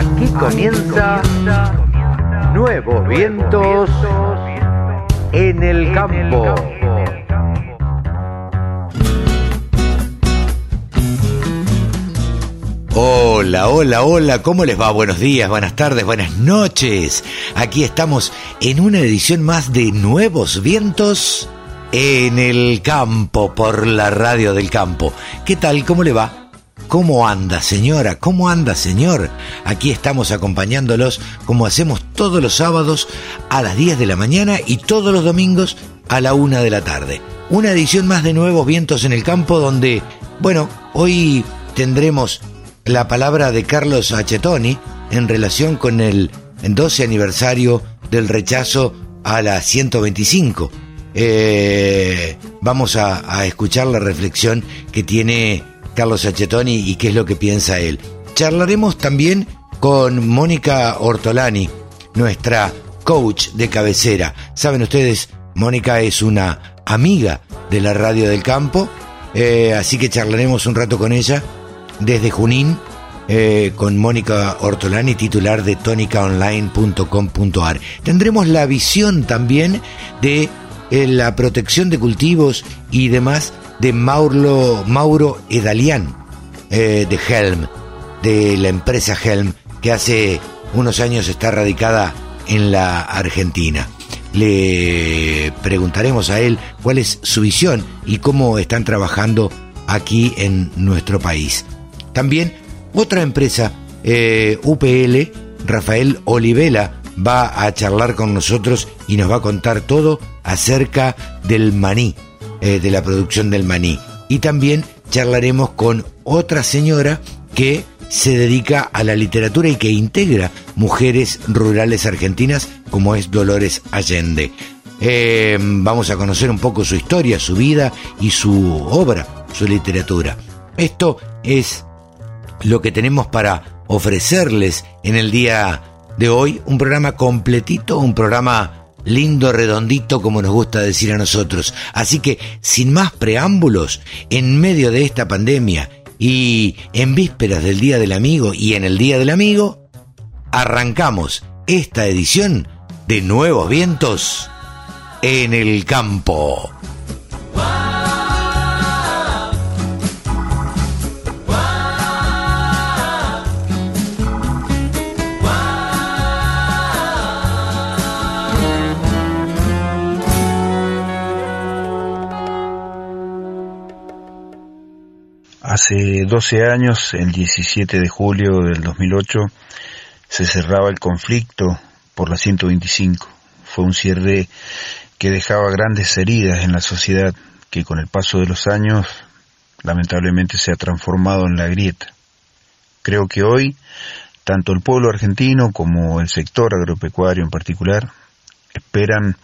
Aquí comienza Nuevos Vientos en el Campo. Hola, hola, hola, ¿cómo les va? Buenos días, buenas tardes, buenas noches. Aquí estamos en una edición más de Nuevos Vientos en el Campo por la radio del campo. ¿Qué tal? ¿Cómo le va? ¿Cómo anda, señora? ¿Cómo anda, señor? Aquí estamos acompañándolos como hacemos todos los sábados a las 10 de la mañana y todos los domingos a la 1 de la tarde. Una edición más de Nuevos Vientos en el Campo donde, bueno, hoy tendremos la palabra de Carlos Achetoni en relación con el 12 aniversario del rechazo a la 125. Eh, vamos a, a escuchar la reflexión que tiene Carlos Achetoni y qué es lo que piensa él. Charlaremos también con Mónica Ortolani, nuestra coach de cabecera. Saben ustedes, Mónica es una amiga de la radio del campo, eh, así que charlaremos un rato con ella desde Junín, eh, con Mónica Ortolani, titular de tonicaonline.com.ar. Tendremos la visión también de eh, la protección de cultivos y demás de Mauro, Mauro Edalián eh, de Helm, de la empresa Helm, que hace unos años está radicada en la Argentina. Le preguntaremos a él cuál es su visión y cómo están trabajando aquí en nuestro país. También otra empresa, eh, UPL, Rafael Olivela, va a charlar con nosotros y nos va a contar todo acerca del maní, eh, de la producción del maní. Y también charlaremos con otra señora que se dedica a la literatura y que integra mujeres rurales argentinas como es Dolores Allende. Eh, vamos a conocer un poco su historia, su vida y su obra, su literatura. Esto es lo que tenemos para ofrecerles en el día de hoy, un programa completito, un programa lindo, redondito, como nos gusta decir a nosotros. Así que, sin más preámbulos, en medio de esta pandemia y en vísperas del Día del Amigo y en el Día del Amigo, arrancamos esta edición de Nuevos Vientos en el Campo. Hace 12 años, el 17 de julio del 2008, se cerraba el conflicto por la 125. Fue un cierre que dejaba grandes heridas en la sociedad que con el paso de los años lamentablemente se ha transformado en la grieta. Creo que hoy, tanto el pueblo argentino como el sector agropecuario en particular, esperan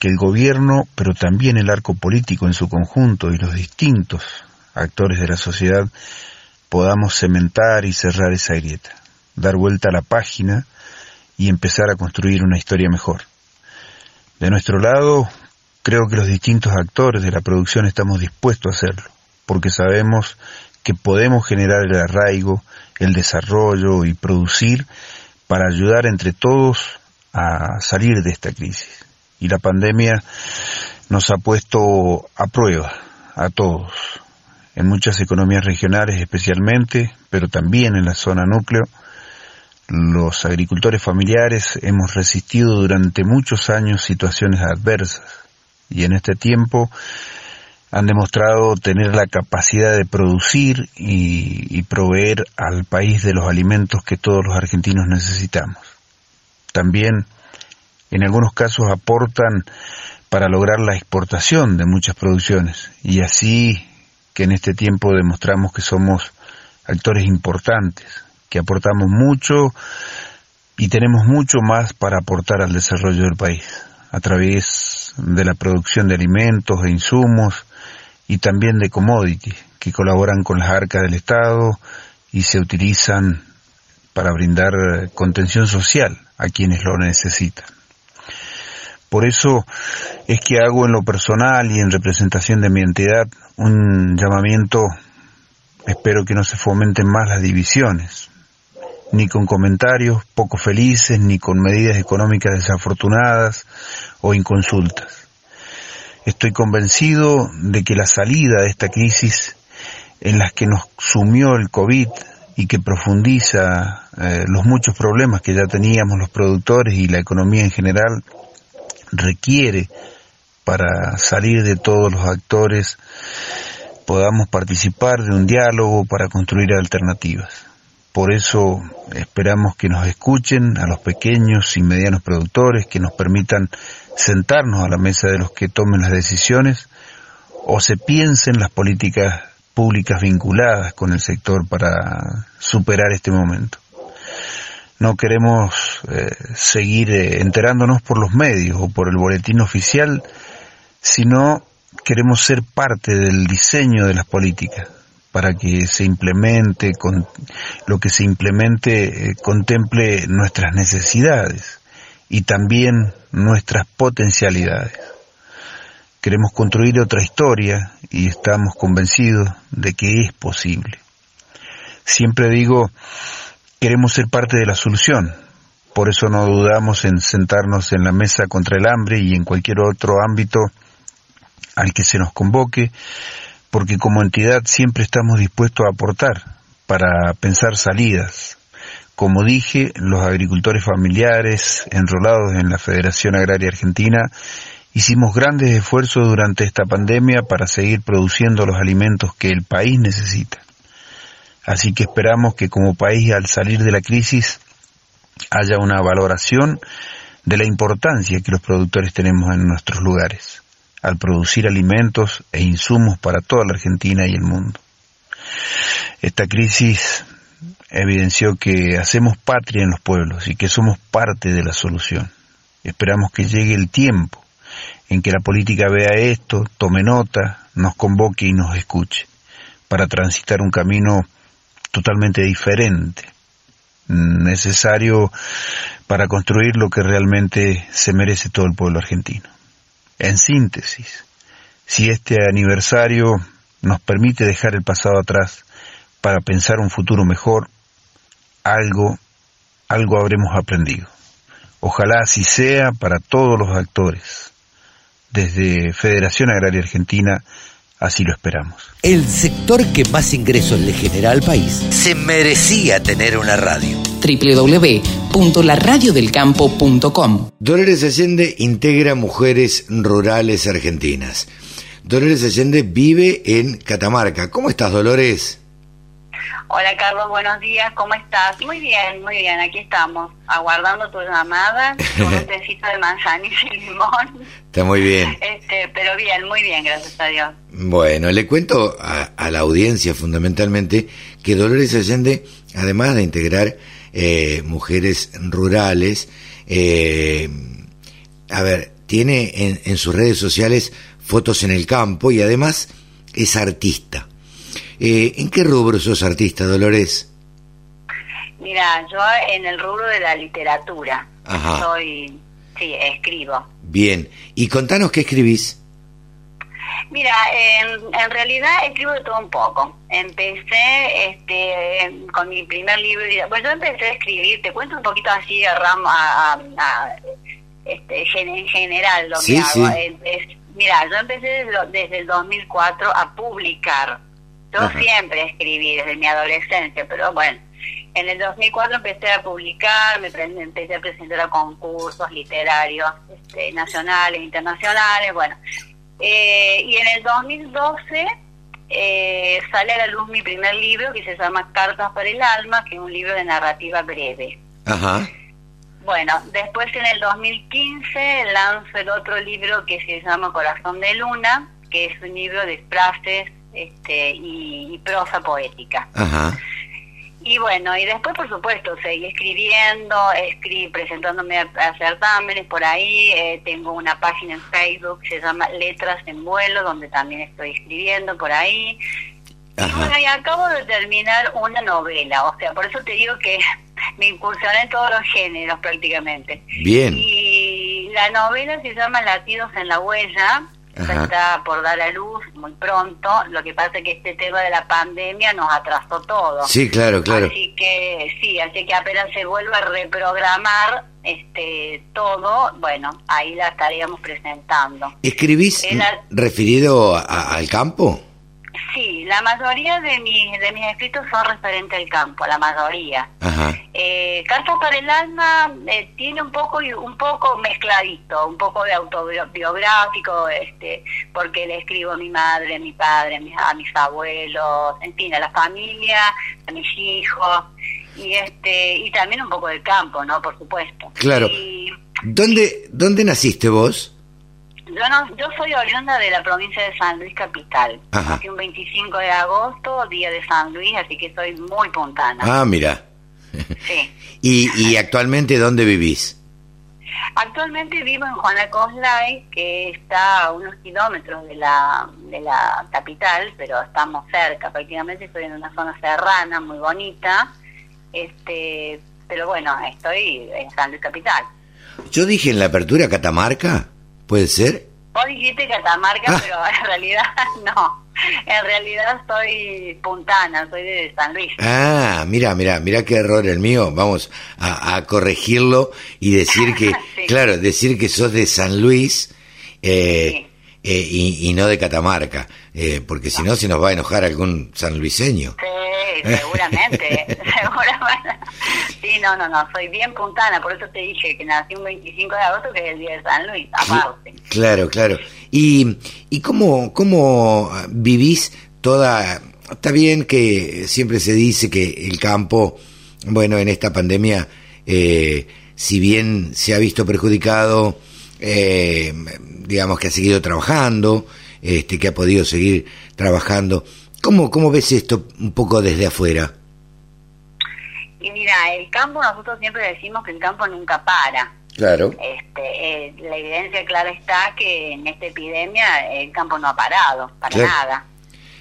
que el gobierno, pero también el arco político en su conjunto y los distintos actores de la sociedad, podamos cementar y cerrar esa grieta, dar vuelta a la página y empezar a construir una historia mejor. De nuestro lado, creo que los distintos actores de la producción estamos dispuestos a hacerlo, porque sabemos que podemos generar el arraigo, el desarrollo y producir para ayudar entre todos a salir de esta crisis. Y la pandemia nos ha puesto a prueba a todos, en muchas economías regionales especialmente, pero también en la zona núcleo, los agricultores familiares hemos resistido durante muchos años situaciones adversas y en este tiempo han demostrado tener la capacidad de producir y, proveer al país de los alimentos que todos los argentinos necesitamos. También, en algunos casos, aportan para lograr la exportación de muchas producciones y así que en este tiempo demostramos que somos actores importantes, que aportamos mucho y tenemos mucho más para aportar al desarrollo del país, a través de la producción de alimentos e insumos y también de commodities que colaboran con las arcas del Estado y se utilizan para brindar contención social a quienes lo necesitan. Por eso es que hago en lo personal y en representación de mi entidad un llamamiento, espero que no se fomenten más las divisiones ni con comentarios poco felices, ni con medidas económicas desafortunadas o inconsultas. Estoy convencido de que la salida de esta crisis en la que nos sumió el COVID y que profundiza eh, los muchos problemas que ya teníamos los productores y la economía en general, requiere para salir de todos los actores podamos participar de un diálogo para construir alternativas. Por eso esperamos que nos escuchen a los pequeños y medianos productores, que nos permitan sentarnos a la mesa de los que tomen las decisiones o se piensen las políticas públicas vinculadas con el sector para superar este momento. No queremos eh, seguir eh, enterándonos por los medios o por el boletín oficial, sino queremos ser parte del diseño de las políticas para que se implemente, con, lo que se implemente eh, contemple nuestras necesidades y también nuestras potencialidades. Queremos construir otra historia y estamos convencidos de que es posible. Siempre digo, queremos ser parte de la solución, por eso no dudamos en sentarnos en la mesa contra el hambre y en cualquier otro ámbito al que se nos convoque, porque como entidad siempre estamos dispuestos a aportar para pensar salidas. Como dije, los agricultores familiares enrolados en la Federación Agraria Argentina Hicimos grandes esfuerzos durante esta pandemia para seguir produciendo los alimentos que el país necesita. Así que esperamos que como país al salir de la crisis haya una valoración de la importancia que los productores tenemos en nuestros lugares, al producir alimentos e insumos para toda la Argentina y el mundo. Esta crisis evidenció que hacemos patria en los pueblos y que somos parte de la solución. Esperamos que llegue el tiempo en que la política vea esto, tome nota, nos convoque y nos escuche, para transitar un camino totalmente diferente, necesario para construir lo que realmente se merece todo el pueblo argentino. En síntesis, si este aniversario nos permite dejar el pasado atrás para pensar un futuro mejor, algo, algo habremos aprendido. Ojalá así sea para todos los actores desde Federación Agraria Argentina así lo esperamos. El sector que más ingresos le genera al país se merecía tener una radio. www.laradiodelcampo.com Dolores Allende integra Mujeres Rurales Argentinas. Dolores Allende vive en Catamarca. ¿Cómo estás, Dolores? Hola Carlos, buenos días, ¿cómo estás? Muy bien, muy bien, aquí estamos, aguardando tu llamada con un tecito de manzanilla y limón. Está muy bien. Este, pero bien, muy bien, gracias a Dios. Bueno, le cuento a, la audiencia fundamentalmente que Dolores Allende, además de integrar eh, mujeres rurales, eh, a ver, tiene en, en sus redes sociales fotos en el campo y además es artista. Eh, ¿En qué rubro sos artista, Dolores? Mira, yo en el rubro de la literatura. Ajá. Soy, sí, escribo. Bien. ¿Y contanos qué escribís? Mira, en, realidad escribo de todo un poco. Empecé este, con mi primer libro. Pues yo empecé a escribir, te cuento un poquito así a, a, este, en general lo que hago. mira, yo empecé desde, desde el 2004 a publicar yo siempre escribí desde mi adolescencia, pero bueno, en el 2004 empecé a publicar, me empecé a presentar a concursos literarios este, nacionales, internacionales, bueno. Eh, y en el 2012 eh, sale a la luz mi primer libro que se llama Cartas para el Alma, que es un libro de narrativa breve. Ajá. Bueno, después en el 2015 lanzo el otro libro que se llama Corazón de Luna, que es un libro de frases este, y, prosa poética. Y bueno, y después, por supuesto, seguí escribiendo, escribí, presentándome a, certámenes por ahí. Eh, tengo una página en Facebook que se llama Letras en Vuelo, donde también estoy escribiendo por ahí. Y bueno, y acabo de terminar una novela, o sea, por eso te digo que me incursioné en todos los géneros prácticamente. Bien. Y la novela se llama Latidos en la Huella, Ya está por dar a luz muy pronto. Lo que pasa es que este tema de la pandemia nos atrasó todo. Sí, claro, claro. Así que sí, así que apenas se vuelva a reprogramar este todo, bueno, ahí la estaríamos presentando. ¿Escribís Era- referido a- al campo? Sí, la mayoría de mis de mis escritos son referentes al campo, la mayoría. Ajá. Eh, Cartas para el alma eh, tiene un poco un poco mezcladito, un poco de autobiográfico, este, porque le escribo a mi madre, a mi padre, a mis, a mis abuelos, en fin, a la familia, a mis hijos y este y también un poco del campo, ¿no? Por supuesto. Claro. Y ¿Dónde, ¿Dónde naciste vos? Yo no, yo soy oriunda de la provincia de San Luis capital. Ajá. Un 25 de agosto, día de San Luis, así que soy muy puntana. Ah, mira. Sí. ¿Y, ¿Y actualmente dónde vivís? Actualmente vivo en Juana Coslay, que está a unos kilómetros de la, de la capital, pero estamos cerca, prácticamente estoy en una zona serrana muy bonita, este, pero bueno, estoy en San Luis Capital. Yo dije en la apertura Catamarca, ¿puede ser? Vos dijiste Catamarca, Ah. pero en realidad no, en realidad soy puntana, soy de San Luis. Ah, mira, mira, mira qué error el mío. Vamos a, a corregirlo y decir que, Sí. claro, decir que sos de San Luis eh, eh, y, y no de Catamarca, eh, porque si no se nos va a enojar algún sanluiseño. Sí, seguramente, seguramente. Sí, no, no, no, soy bien puntana, por eso te dije que nací un 25 de agosto, que es el día de San Luis, aparte. Claro, claro. ¿Y, y cómo, cómo vivís toda... Está bien que siempre se dice que el campo, bueno, en esta pandemia, eh, si bien se ha visto perjudicado, eh, digamos que ha seguido trabajando, este, que ha podido seguir trabajando. ¿Cómo, ¿Cómo ves esto un poco desde afuera? Y mira, el campo, nosotros siempre decimos que el campo nunca para. Claro. Este, eh, la evidencia clara está que en esta epidemia el campo no ha parado, para Claro. nada.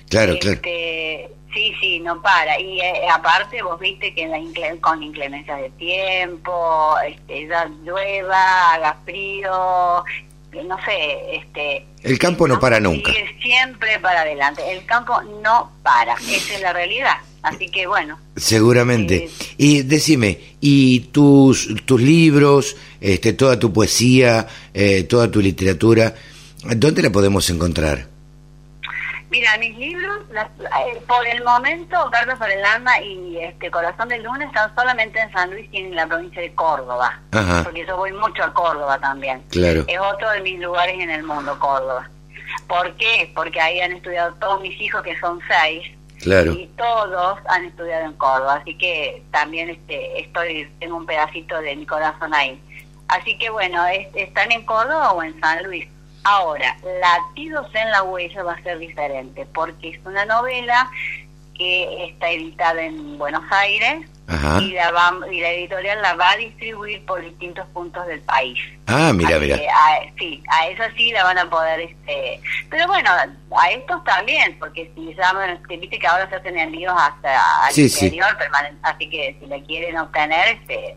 Claro, claro. Este, Sí, sí, no para. Y eh, aparte vos viste que la incle- con inclemencia de tiempo, este, ya llueva, haga frío, no sé, este... El campo no para nunca. Siempre para adelante. El campo no para. Esa es la realidad. Así que bueno. Seguramente. Sí. Y decime, ¿y tus, tus libros, este, toda tu poesía, eh, toda tu literatura, dónde la podemos encontrar? Mira, mis libros, las- eh, por el momento, Cartas para el Alma y este Corazón del Lunes están solamente en San Luis y en la provincia de Córdoba. Ajá. Porque yo voy mucho a Córdoba también. Claro. Es otro de mis lugares en el mundo, Córdoba. ¿Por qué? Porque ahí han estudiado todos mis hijos, que son seis, Claro. y todos han estudiado en Córdoba. Así que también este estoy tengo un pedacito de mi corazón ahí. Así que bueno, es- están en Córdoba o en San Luis. Ahora, Latidos en la Huella va a ser diferente, porque es una novela que está editada en Buenos Aires Ajá. y la, va- y la editorial la va a distribuir por distintos puntos del país. Ah, mira, Así mira. que a- sí, a esa sí la van a poder, este, pero bueno, a estos también, porque si llaman, te viste que ahora se hacen envíos hasta al Sí, sí. interior, así que si la quieren obtener, este,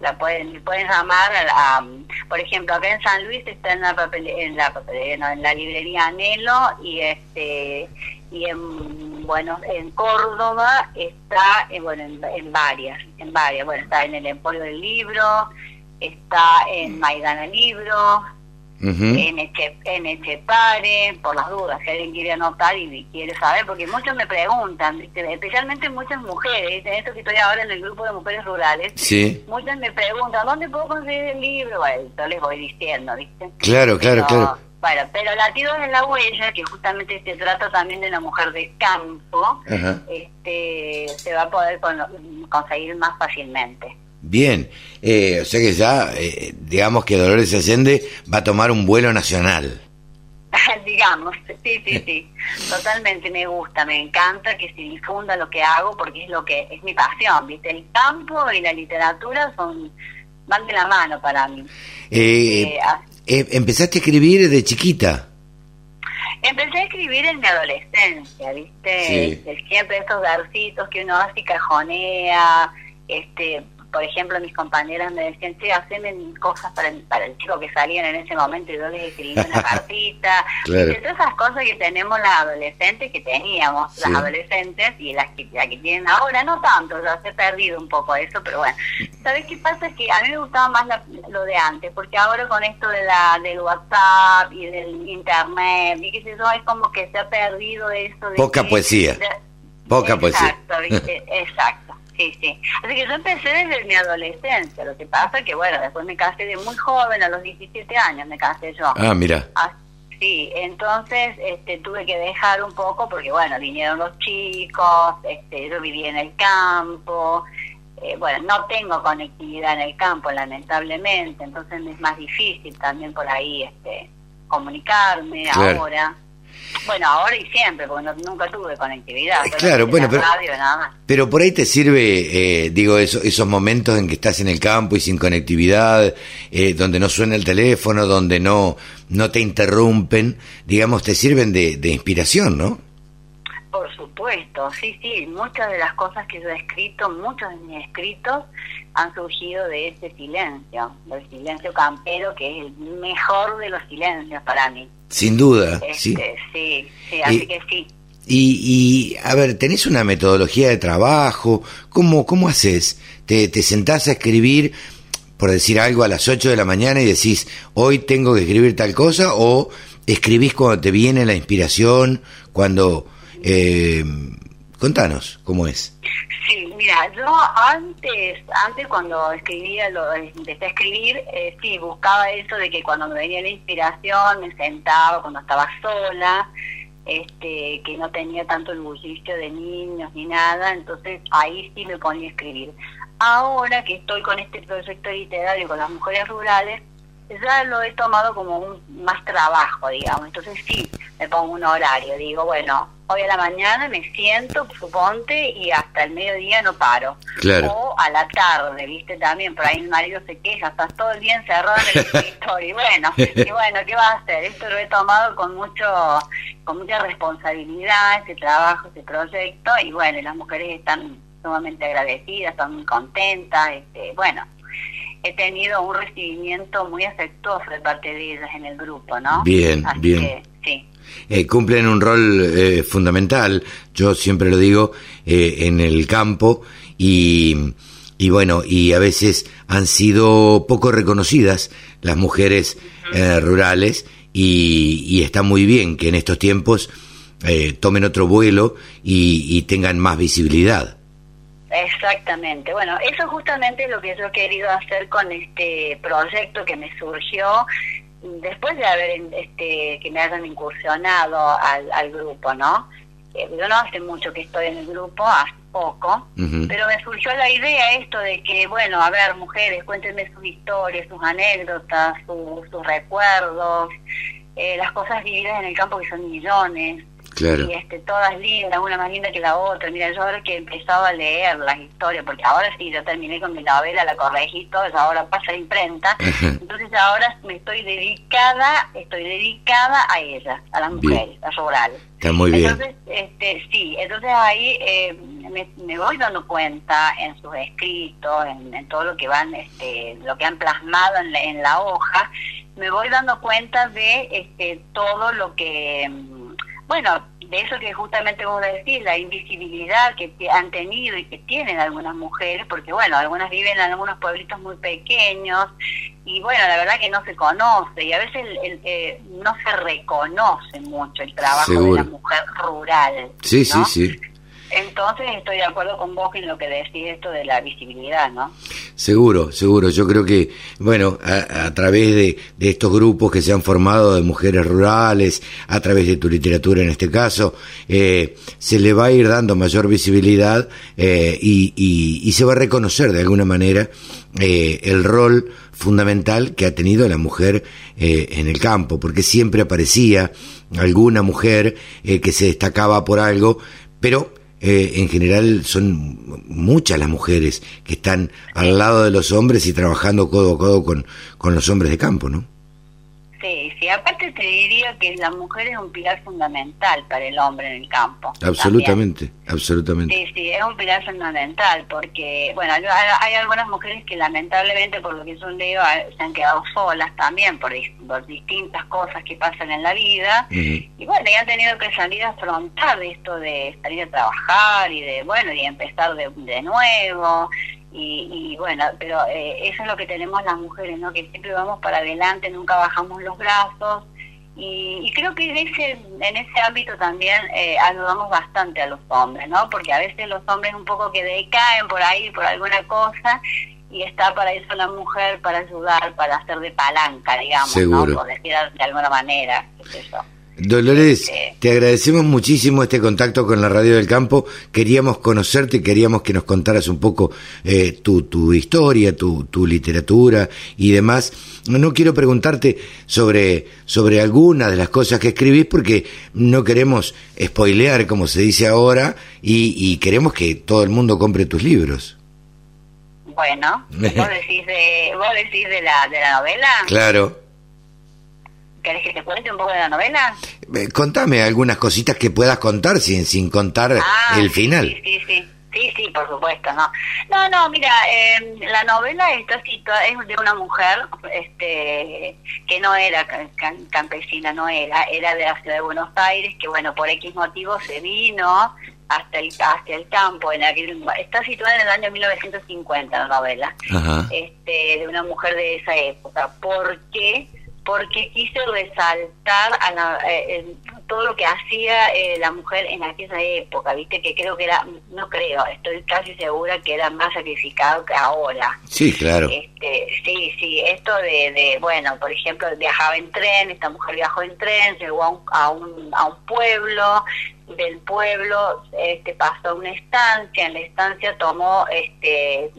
la pueden, pueden llamar, a, por ejemplo, acá en San Luis está en la papele- en la papelería, no, en la librería Anhelo y este y en bueno en Córdoba está eh, bueno en, en varias en varias. Bueno está en el Emporio del Libro está en Maidana Libro En, Eche, en Echepare, por las dudas, si alguien quiere anotar y quiere saber, porque muchos me preguntan, ¿viste? especialmente muchas mujeres, ¿viste? esto que estoy ahora en el grupo de mujeres rurales, Sí. muchas me preguntan, ¿dónde puedo conseguir el libro? Bueno, yo les voy diciendo, ¿viste? Claro, claro, Pero, claro. Bueno, pero Latidos en la Huella, que justamente se trata también de una mujer de campo, este, se va a poder con- conseguir más fácilmente. Bien. Eh, o sea que ya, eh, digamos que Dolores Allende va a tomar un vuelo nacional. digamos, sí, sí, sí, totalmente me gusta, me encanta que se difunda lo que hago porque es lo que es mi pasión, ¿viste? El campo y la literatura son van de la mano para mí. Eh, Eh, eh, empezaste a escribir de chiquita. empecé a escribir en mi adolescencia, ¿viste? Sí. Este, Siempre estos versitos que uno hace y cajonea, este, por ejemplo, mis compañeras me decían, sí, haceme cosas para el, para el chico que salían en ese momento y yo les escribía una cartita. Claro. Todas esas cosas que tenemos las adolescentes, que teníamos Sí. las adolescentes y las que, las que tienen ahora, no tanto, ya se ha perdido un poco eso, pero bueno. ¿Sabes qué pasa? Que a mí me gustaba más la- lo de antes, porque ahora con esto de la del WhatsApp y del Internet y qué sé yo, es como que se ha perdido eso de... Poca que- poesía. de- Poca poesía. Exacto, ¿viste? exacto. Sí, sí. Así que yo empecé desde mi adolescencia. Lo que pasa que, bueno, después me casé de muy joven, a los 17 años me casé yo. Ah, mira. Ah, sí, entonces este, tuve que dejar un poco porque, bueno, vinieron los chicos, este, yo vivía en el campo. eh, bueno, no tengo conectividad en el campo, lamentablemente, entonces es más difícil también por ahí este, comunicarme Claro. ahora. Bueno, ahora y siempre, porque no- nunca tuve conectividad. Claro, en bueno, pero- radio, nada más. Pero por ahí te sirve, eh, digo, eso- esos momentos en que estás en el campo y sin conectividad, eh, donde no suena el teléfono, donde no, no te interrumpen, digamos, te sirven de, de inspiración, ¿no? Por supuesto, sí, sí, muchas de las cosas que yo he escrito, muchos de mis escritos han surgido de ese silencio, del silencio campero, que es el mejor de los silencios para mí. Sin duda, Este, sí. sí, sí, así Y- que sí. Y, y, a ver, ¿tenés una metodología de trabajo? ¿Cómo, cómo haces? ¿Te, ¿Te sentás a escribir, por decir algo, a las 8 de la mañana y decís, hoy tengo que escribir tal cosa? ¿O escribís cuando te viene la inspiración? Cuando... Eh, contanos, ¿cómo es? Sí, mira, yo antes, antes cuando escribía, lo empecé a escribir, eh, sí, buscaba eso de que cuando me venía la inspiración me sentaba cuando estaba sola, este, que no tenía tanto el bullicio de niños ni nada, entonces ahí sí me ponía a escribir. Ahora que estoy con este proyecto literario con las mujeres rurales, ya lo he tomado como un más trabajo, digamos. Entonces sí, me pongo un horario. Digo, bueno, hoy a la mañana me siento, suponte, y hasta el mediodía no paro. Claro. O a la tarde, ¿viste? También, por ahí el marido se queja, estás todo el día encerrado en el escritorio. Y bueno, y bueno, ¿qué va a hacer? Esto lo he tomado con mucho con mucha responsabilidad, este trabajo, este proyecto, y bueno, las mujeres están sumamente agradecidas, están muy contentas, este, bueno, he tenido un recibimiento muy afectuoso de parte de ellas en el grupo, ¿no? Bien, Así bien. que, sí. Eh, cumplen un rol eh, fundamental, yo siempre lo digo, eh, en el campo y, y bueno, y a veces han sido poco reconocidas las mujeres eh, rurales y, y está muy bien que en estos tiempos tomen otro vuelo y, y tengan más visibilidad. Exactamente. Bueno, eso justamente es lo que yo he querido hacer con este proyecto que me surgió después de haber este que me hayan incursionado al, al grupo, ¿no? Eh, yo no hace mucho que estoy en el grupo, hace poco, pero me surgió la idea esto de que, bueno, a ver, mujeres, cuéntenme sus historias, sus anécdotas, sus, sus recuerdos, eh, las cosas vividas en el campo que son millones, Claro. y este, todas lindas, una más linda que la otra. Mira, yo ahora que he empezado a leer las historias, porque ahora sí, yo terminé con mi novela, la corregí todo, eso ahora pasa a imprenta, entonces ahora me estoy dedicada, estoy dedicada a ellas, a las mujeres, a rurales. Está muy bien. Entonces, este, sí, entonces ahí eh, me, me voy dando cuenta en sus escritos, en, en todo lo que van, este, lo que han plasmado en la, en la hoja, me voy dando cuenta de este, todo lo que, bueno, de eso que justamente vos decís, la invisibilidad que han tenido y que tienen algunas mujeres, porque bueno, algunas viven en algunos pueblitos muy pequeños y bueno, la verdad que no se conoce y a veces el- el, eh, no se reconoce mucho el trabajo de la mujer rural. Sí, ¿no? sí, sí. Entonces estoy de acuerdo con vos en lo que decís esto de la visibilidad, ¿no? Seguro, seguro. Yo creo que, bueno, a, través de, estos grupos que se han formado de mujeres rurales, a través de tu literatura en este caso, eh, se le va a ir dando mayor visibilidad eh, y, y- y se va a reconocer de alguna manera eh, el rol fundamental que ha tenido la mujer eh, en el campo, porque siempre aparecía alguna mujer que se destacaba por algo, pero eh, en general son muchas las mujeres que están al lado de los hombres y trabajando codo a codo con, con los hombres de campo, ¿no? Sí, sí. Aparte te diría que la mujer es un pilar fundamental para el hombre en el campo. Absolutamente, absolutamente. Sí, sí, es un pilar fundamental porque, bueno, hay, algunas mujeres que lamentablemente, por lo que yo leo, se han quedado solas también por, distintas cosas que pasan en la vida. Y bueno, y han tenido que salir a afrontar esto de salir a trabajar y de, bueno, y empezar de, de nuevo y, bueno, pero eh, eso es lo que tenemos las mujeres, ¿no? Que siempre vamos para adelante, nunca bajamos los brazos y, creo que en ese, en ese ámbito también eh, ayudamos bastante a los hombres, ¿no? Porque a veces los hombres un poco que decaen por ahí, por alguna cosa y está para eso la mujer, para ayudar, para hacer de palanca, digamos, ¿no? Por decir de alguna manera, qué sé Dolores, te agradecemos muchísimo este contacto con la Radio del Campo. Queríamos conocerte, queríamos que nos contaras un poco eh, tu, tu, historia, tu, tu, literatura y demás. No quiero preguntarte sobre, sobre algunas de las cosas que escribís porque no queremos spoilear, como se dice ahora, y, y queremos que todo el mundo compre tus libros. Bueno, ¿vos decís de, vos decís de, la, de la novela? Claro. ¿Querés que te cuente un poco de la novela? Eh, contame algunas cositas que puedas contar sin, sin contar ah, el final. Sí, sí, sí. Sí, sí, por supuesto, no. No, no, mira, eh, la novela está situada, es de una mujer este, que no era campesina, no era, era de la ciudad de Buenos Aires, que bueno, por X motivo se vino hasta el, hacia el campo, en aquel, está situada en el año 1950 la novela, este, de una mujer de esa época. ¿Por qué? Porque quise resaltar a eh, todo lo que hacía eh, la mujer en aquella época, viste que creo que era, no creo, estoy casi segura que era más sacrificado que ahora. Sí, claro. Este, sí, sí, esto de, de, bueno, por ejemplo, viajaba en tren, esta mujer viajó en tren, llegó a un, a un, a un pueblo, del pueblo este, pasó a una estancia, en la estancia tomó este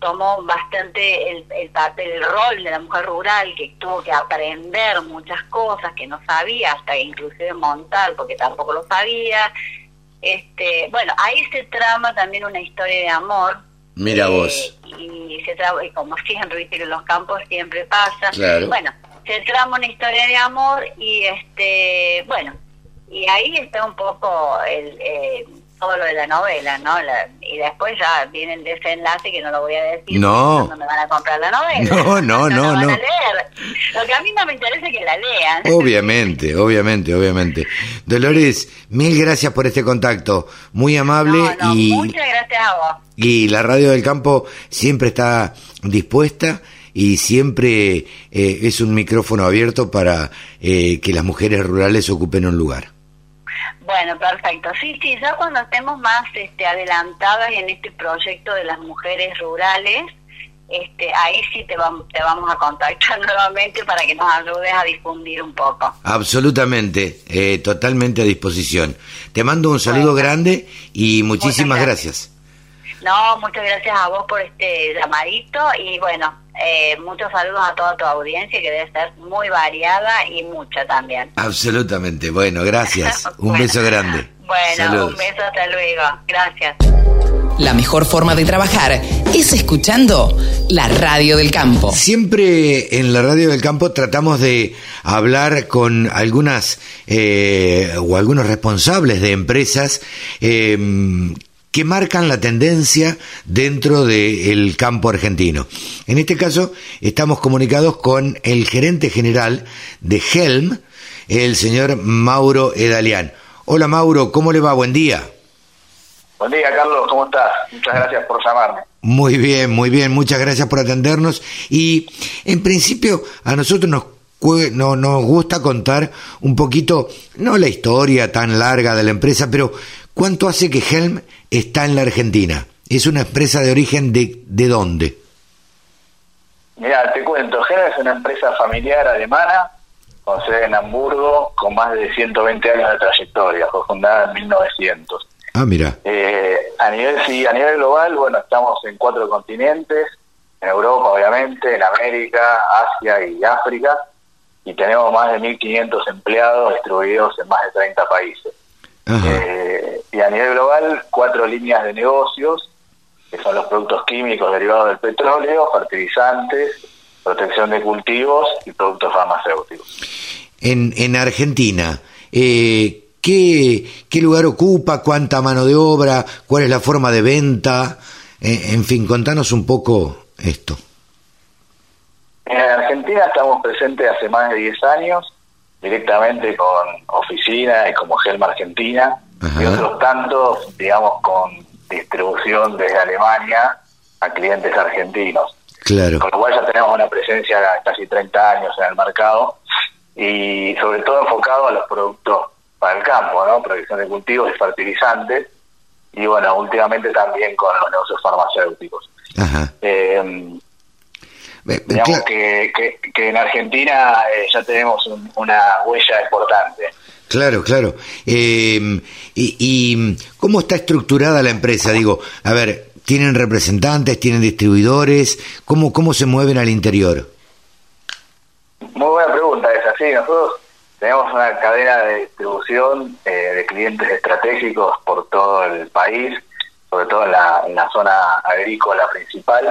tomó bastante el, el papel, el rol de la mujer rural, que tuvo que aprender muchas cosas que no sabía, hasta inclusive montar, porque tampoco lo sabía. Este, bueno, ahí se trama también una historia de amor. Mira eh, vos. Y se trama, y como siempre, viste que en los campos siempre pasa. Bueno, se trama una historia de amor y este, bueno, y ahí está un poco el, eh, todo lo de la novela, ¿no? y después ya viene el desenlace que no lo voy a decir. No. No me van a comprar la novela. No, no, no, no. Lo que a mí no me interesa es que la lean. Obviamente, obviamente, obviamente. Dolores, mil gracias por este contacto. Muy amable y. Muchas gracias a vos. Y la Radio del Campo siempre está dispuesta y siempre eh, es un micrófono abierto para eh, que las mujeres rurales ocupen un lugar. Bueno, perfecto. Sí, sí, ya cuando estemos más este, adelantadas en este proyecto de las mujeres rurales, este, ahí sí te, vamos, te vamos a contactar nuevamente para que nos ayudes a difundir un poco. Absolutamente, eh, totalmente a disposición. Te mando un saludo grande y muchísimas gracias. No, muchas gracias a vos por este llamadito y bueno, eh, muchos saludos a toda tu audiencia que debe ser muy variada y mucha también. Absolutamente, bueno, gracias. un beso grande. Bueno, un beso, hasta luego. Gracias. La mejor forma de trabajar es escuchando la radio del campo. Siempre en la radio del campo tratamos de hablar con algunas eh, o algunos responsables de empresas eh, que marcan la tendencia dentro del campo argentino. En este caso, estamos comunicados con el gerente general de Helm, el señor Mauro Edalián. Hola Mauro, ¿cómo le va? Buen día. Buen día, Carlos, ¿cómo estás? Muchas gracias por llamarme. Muy bien, muy bien, muchas gracias por atendernos. Y en principio, a nosotros nos no, nos gusta contar un poquito, no la historia tan larga de la empresa, pero ¿Cuánto hace que Helm está en la Argentina? ¿Es una empresa de origen de, de dónde? Mira, te cuento, Helm es una empresa familiar alemana con sede en Hamburgo, con más de 120 años de trayectoria, fue fundada en 1900. Ah, mira. Eh, a nivel sí, a nivel global, bueno, estamos en cuatro continentes, en Europa obviamente, en América, Asia y África, y tenemos más de 1.500 empleados distribuidos en más de 30 países. Eh, y a nivel global, cuatro líneas de negocios, que son los productos químicos derivados del petróleo, fertilizantes, protección de cultivos y productos farmacéuticos. En, en Argentina, eh, ¿qué, ¿qué lugar ocupa? ¿Cuánta mano de obra? ¿Cuál es la forma de venta? Eh, en fin, contanos un poco esto. En Argentina estamos presentes hace más de 10 años, directamente con oficina y como Gelma Argentina, y otros tantos, digamos, con distribución desde Alemania a clientes argentinos. Claro. Con lo cual ya tenemos una presencia de casi 30 años en el mercado y sobre todo enfocado a los productos para el campo, ¿no? Producción de cultivos y fertilizantes y bueno, últimamente también con los negocios farmacéuticos. Ajá. Eh, Eh, digamos cla- que, que, que en Argentina eh, ya tenemos un- una huella importante. Claro, claro. Eh, y, y cómo está estructurada la empresa? Digo, a ver, ¿tienen representantes, tienen distribuidores? ¿Cómo, cómo se mueven al interior? Muy buena pregunta esa, sí, nosotros tenemos una cadena de distribución eh, de clientes estratégicos por todo el país, sobre todo en la, en la zona agrícola principal.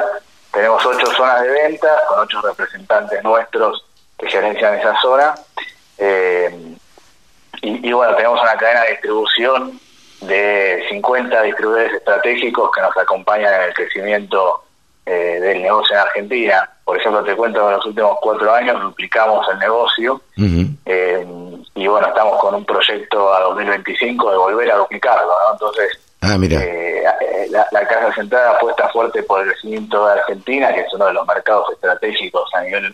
Tenemos ocho zonas de venta con ocho representantes nuestros que gerencian esa zona. Eh, y, y bueno, tenemos una cadena de distribución de 50 distribuidores estratégicos que nos acompañan en el crecimiento eh, del negocio en Argentina. Por ejemplo, te cuento que en los últimos cuatro años duplicamos el negocio eh, y bueno, estamos con un proyecto a 2025 de volver a duplicarlo, ¿no? Entonces, Ah, mira. eh, eh, la, la Casa Central apuesta fuerte por el crecimiento de Argentina, que es uno de los mercados estratégicos a nivel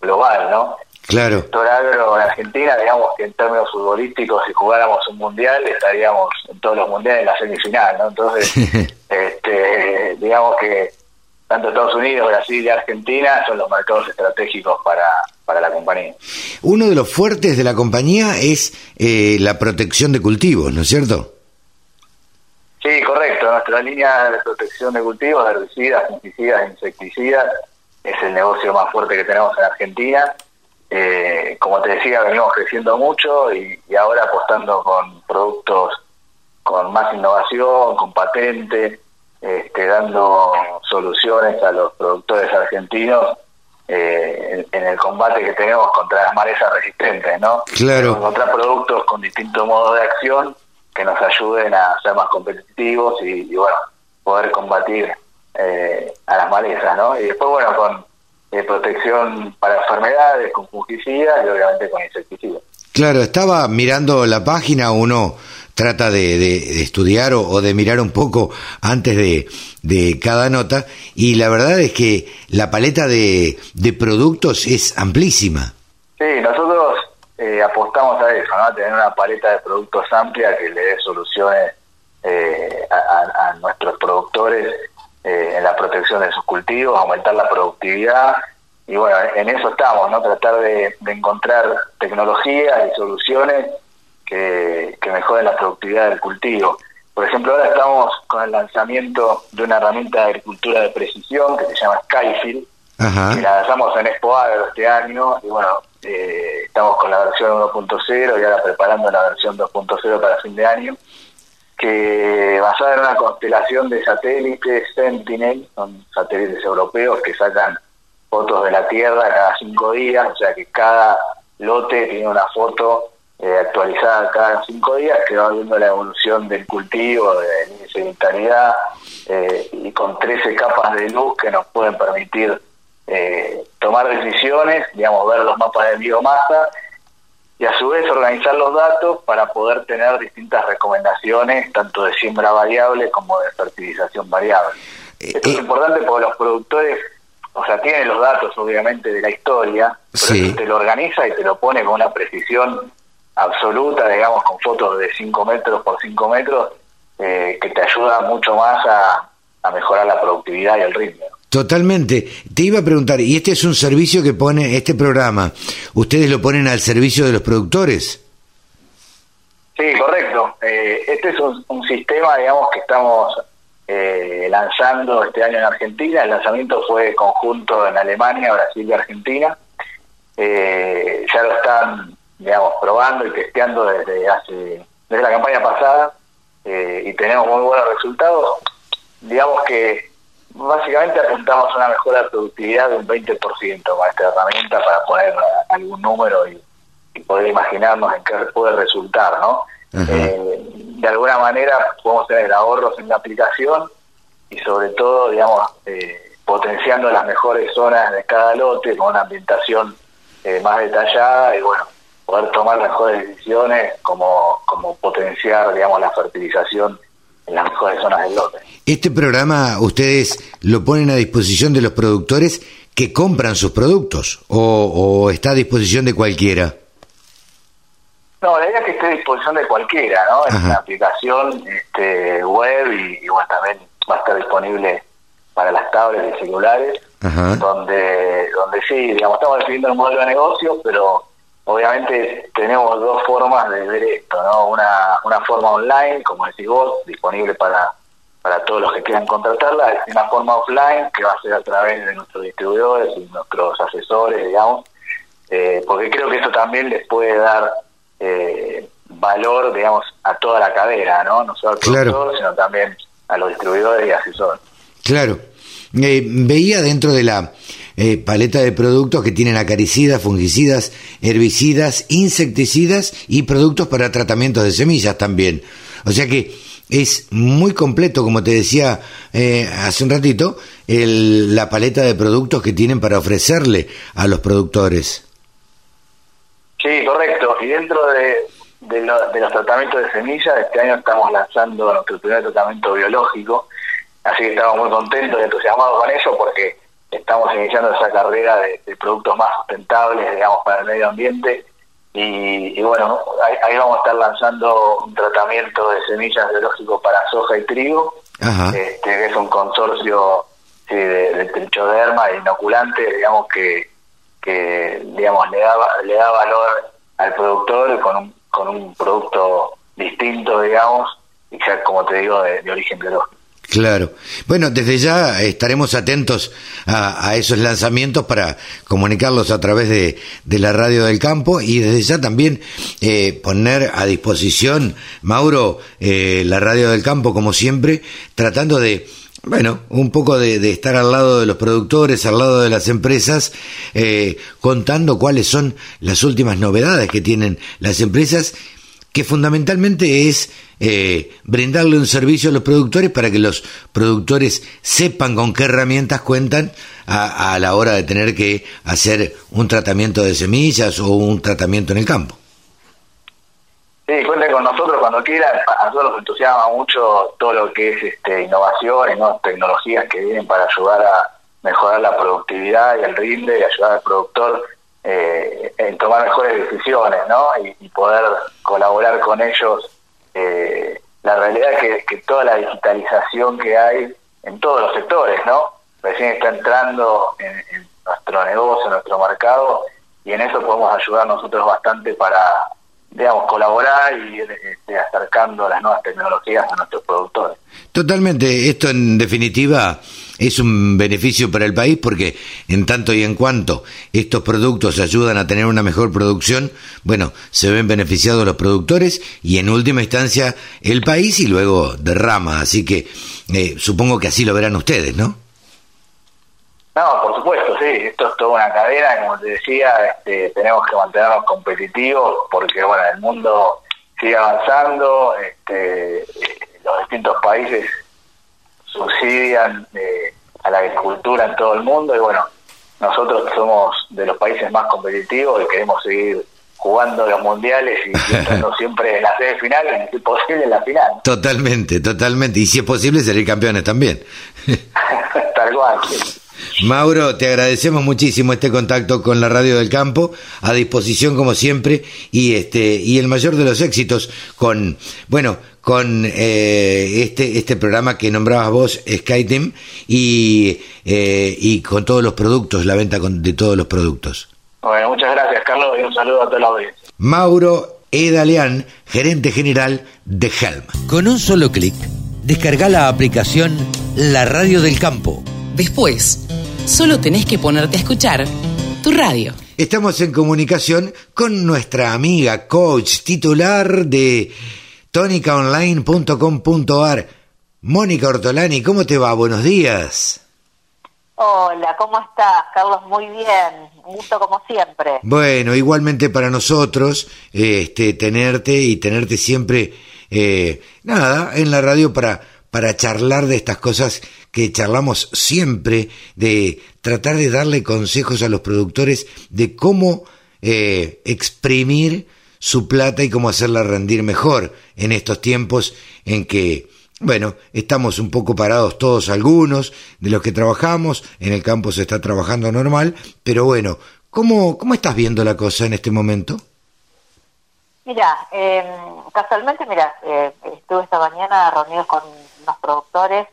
global, ¿no? Claro. El sector agro en Argentina, digamos que en términos futbolísticos, si jugáramos un mundial, estaríamos en todos los mundiales en la semifinal, ¿no? Entonces, este, digamos que tanto Estados Unidos, Brasil y Argentina son los mercados estratégicos para, para la compañía. Uno de los fuertes de la compañía es eh, la protección de cultivos, ¿no es cierto? Sí, correcto. Nuestra línea de protección de cultivos, de herbicidas, fungicidas, insecticidas, es el negocio más fuerte que tenemos en Argentina. Eh, como te decía, venimos creciendo mucho y, y ahora apostando con productos con más innovación, con patente, este, dando soluciones a los productores argentinos eh, en, en el combate que tenemos contra las malezas resistentes, ¿no? Claro. Encontrar productos con distintos modos de acción que nos ayuden a ser más competitivos y, y, bueno, poder combatir eh, a las malezas, ¿no? Y después, bueno, con eh, protección para enfermedades, con fungicidas y obviamente con insecticidas. Claro, estaba mirando la página, uno trata de, de- de estudiar o, o de mirar un poco antes de, de cada nota y la verdad es que la paleta de, de productos es amplísima. Sí, nosotros eh, apostamos a eso, ¿no? A tener una paleta de productos amplia que le dé soluciones eh, a, nuestros productores eh, en la protección de sus cultivos, aumentar la productividad y bueno, en eso estamos, ¿no? Tratar de, de encontrar tecnologías y soluciones que, que mejoren la productividad del cultivo. Por ejemplo, ahora estamos con el lanzamiento de una herramienta de agricultura de precisión que se llama Skyfield, Ajá. que la lanzamos en Expo Agro este año y bueno, eh, estamos con la versión 1.0 y ahora preparando la versión 2.0 para fin de año, que basada en una constelación de satélites Sentinel, son satélites europeos que sacan fotos de la Tierra cada cinco días, o sea que cada lote tiene una foto eh, actualizada cada cinco días que va viendo la evolución del cultivo, de vitalidad eh, y con 13 capas de luz que nos pueden permitir eh, tomar decisiones, digamos, ver los mapas de biomasa y a su vez organizar los datos para poder tener distintas recomendaciones, tanto de siembra variable como de fertilización variable. Eh, Esto es eh. importante porque los productores, o sea, tienen los datos obviamente de la historia, pero Sí. te lo organiza y te lo pone con una precisión absoluta, digamos, con fotos de 5 metros por 5 metros, eh, que te ayuda mucho más a, a mejorar la productividad y el ritmo. Totalmente. Te iba a preguntar, ¿y este es un servicio que pone este programa? ¿Ustedes lo ponen al servicio de los productores? Sí, correcto. Eh, este es un, un sistema, digamos, que estamos eh, lanzando este año en Argentina. El lanzamiento fue conjunto en Alemania, Brasil y Argentina. Eh, ya lo están, digamos, probando y testeando desde hace desde la campaña pasada eh, y tenemos muy buenos resultados. Digamos que básicamente apuntamos a una mejora de productividad de un 20% con esta herramienta para poner algún número y, poder imaginarnos en qué puede resultar, ¿no? Eh, de alguna manera podemos tener ahorros en la aplicación y sobre todo, digamos, eh, potenciando las mejores zonas de cada lote con una ambientación eh, más detallada y bueno, poder tomar mejores decisiones como, como potenciar, digamos, la fertilización en las mejores zonas del lote. Este programa ustedes lo ponen a disposición de los productores que compran sus productos o, está a disposición de cualquiera. No, la idea es que esté a disposición de cualquiera, ¿no? Es una aplicación este, web y, bueno, también va a estar disponible para las tablets y celulares, donde donde sí, digamos, estamos definiendo el modelo de negocio, pero obviamente tenemos dos formas de ver esto, ¿no? Una, una forma online, como decís vos, disponible para, para todos los que quieran contratarla, y una forma offline que va a ser a través de nuestros distribuidores y nuestros asesores, digamos, eh, porque creo que eso también les puede dar eh, valor, digamos, a toda la cadena, ¿no? No solo al productor, sino también a los distribuidores y asesores. Claro. Eh, veía dentro de la eh, paleta de productos que tienen acaricidas, fungicidas, herbicidas, insecticidas y productos para tratamientos de semillas también. O sea que es muy completo, como te decía eh, hace un ratito, la paleta de productos que tienen para ofrecerle a los productores. Sí, correcto. Y dentro de, de los tratamientos de semillas, este año estamos lanzando nuestro primer tratamiento biológico Así que estamos muy contentos y entusiasmados con eso porque estamos iniciando esa carrera de, productos más sustentables, digamos, para el medio ambiente. Y, bueno, ahí, vamos a estar lanzando un tratamiento de semillas biológicos para soja y trigo, este, que es un consorcio de, trichoderma e inoculante, digamos, que, que digamos, le da, le da valor al productor con un, con un producto distinto, digamos, y ya, como te digo, de origen biológico. Claro. Bueno, desde ya estaremos atentos a, esos lanzamientos para comunicarlos a través de, la radio del campo y desde ya también eh, poner a disposición, Mauro, eh, la radio del campo como siempre, tratando de, bueno, un poco de, estar al lado de los productores, al lado de las empresas, eh, contando cuáles son las últimas novedades que tienen las empresas que fundamentalmente es eh, brindarle un servicio a los productores para que los productores sepan con qué herramientas cuentan a, la hora de tener que hacer un tratamiento de semillas o un tratamiento en el campo. Sí, cuenten con nosotros cuando quieran. A nosotros nos entusiasma mucho todo lo que es este, innovación y nuevas tecnologías que vienen para ayudar a mejorar la productividad y el rinde y ayudar al productor eh, en tomar mejores decisiones, ¿no? Y, poder colaborar con ellos. Eh, la realidad es que, toda la digitalización que hay en todos los sectores, ¿no? Recién está entrando en, nuestro negocio, en nuestro mercado, y en eso podemos ayudar nosotros bastante para, digamos, colaborar y ir este, acercando las nuevas tecnologías a nuestros productores. Totalmente, esto en definitiva es un beneficio para el país porque en tanto y en cuanto estos productos ayudan a tener una mejor producción, bueno, se ven beneficiados los productores y en última instancia el país y luego derrama, así que eh, supongo que así lo verán ustedes, ¿no? No, por supuesto, sí, esto es toda una cadena, como te decía, este, tenemos que mantenernos competitivos porque, bueno, el mundo sigue avanzando, este, los distintos países subsidian eh, a la agricultura en todo el mundo y bueno, nosotros somos de los países más competitivos y queremos seguir jugando los mundiales y estando siempre en la sede final y si es posible en la final. Totalmente, totalmente. Y si es posible salir campeones también. Tal cual. Mauro, te agradecemos muchísimo este contacto con la Radio del Campo, a disposición como siempre y este y el mayor de los éxitos con bueno con eh, este este programa que nombrabas vos SkyTeam y eh, y con todos los productos, la venta de todos los productos. Bueno, muchas gracias Carlos y un saludo a toda la audiencia. Mauro Edaleán, gerente general de Helm. Con un solo clic, descarga la aplicación La Radio del Campo. Después Solo tenés que ponerte a escuchar tu radio. Estamos en comunicación con nuestra amiga coach titular de tonicaonline.com.ar, Mónica Ortolani, ¿cómo te va? Buenos días. Hola, ¿cómo estás, Carlos? Muy bien, un gusto como siempre. Bueno, igualmente para nosotros, este, tenerte y tenerte siempre, eh, nada, en la radio para, para charlar de estas cosas que charlamos siempre, de tratar de darle consejos a los productores de cómo eh, exprimir su plata y cómo hacerla rendir mejor en estos tiempos en que bueno, estamos un poco parados todos algunos de los que trabajamos, en el campo se está trabajando normal, pero bueno, ¿cómo, cómo estás viendo la cosa en este momento? Mira, eh, casualmente, mira, eh, estuve esta mañana reunido con unos productores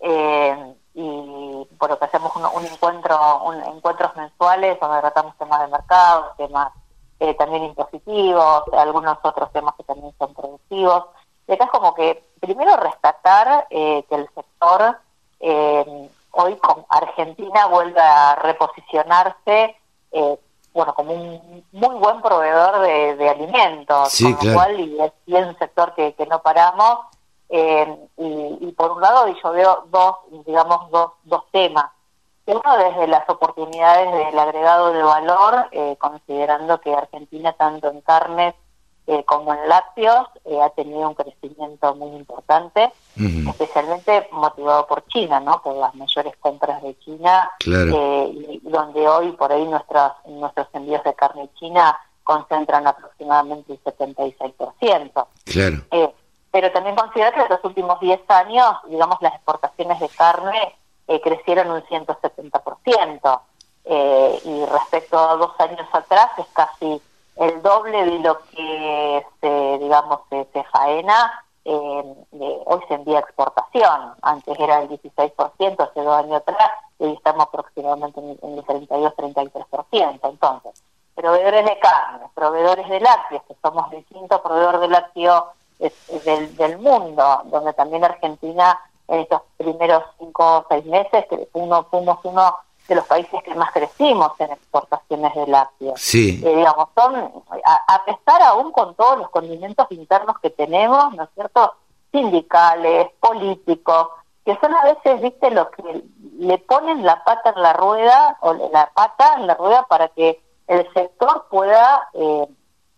eh, y por lo que hacemos un, encuentro, un, encuentros mensuales donde tratamos temas de mercado, temas eh, también impositivos, algunos otros temas que también son productivos. Y acá es como que primero rescatar eh, que el sector eh, hoy con Argentina vuelve a reposicionarse eh, bueno como un muy buen proveedor de, alimentos sí, con lo cual y es, un sector que, no paramos y, por un lado yo veo dos digamos dos, dos temas uno desde las oportunidades del agregado de valor considerando que Argentina tanto en carnes eh, como en lácteos, eh, ha tenido un crecimiento muy importante, especialmente motivado por China, ¿no? Por las mayores compras de China, eh, y donde hoy por ahí nuestros, nuestros envíos de carne china concentran aproximadamente el 76%. Claro. Pero también considero que en los últimos 10 años, digamos, las exportaciones de carne crecieron un 170%, y respecto a dos años atrás es casi el doble de lo que se, digamos, se, faena, eh, hoy se envía exportación. Antes era el 16%, hace dos años atrás, y hoy estamos aproximadamente en, el 32-33%. Entonces, proveedores de carne, proveedores de lácteos, que somos el quinto proveedor de del, del mundo, donde también Argentina en estos primeros cinco o seis meses uno, fuimos uno de los países que más crecimos en exportaciones de lácteos. Sí. Eh, digamos, son, a, pesar aún con todos los condimentos internos que tenemos, ¿no es cierto?, sindicales, políticos, que son a veces, viste, los que le ponen la pata en la rueda, o la pata en la rueda para que el sector pueda eh,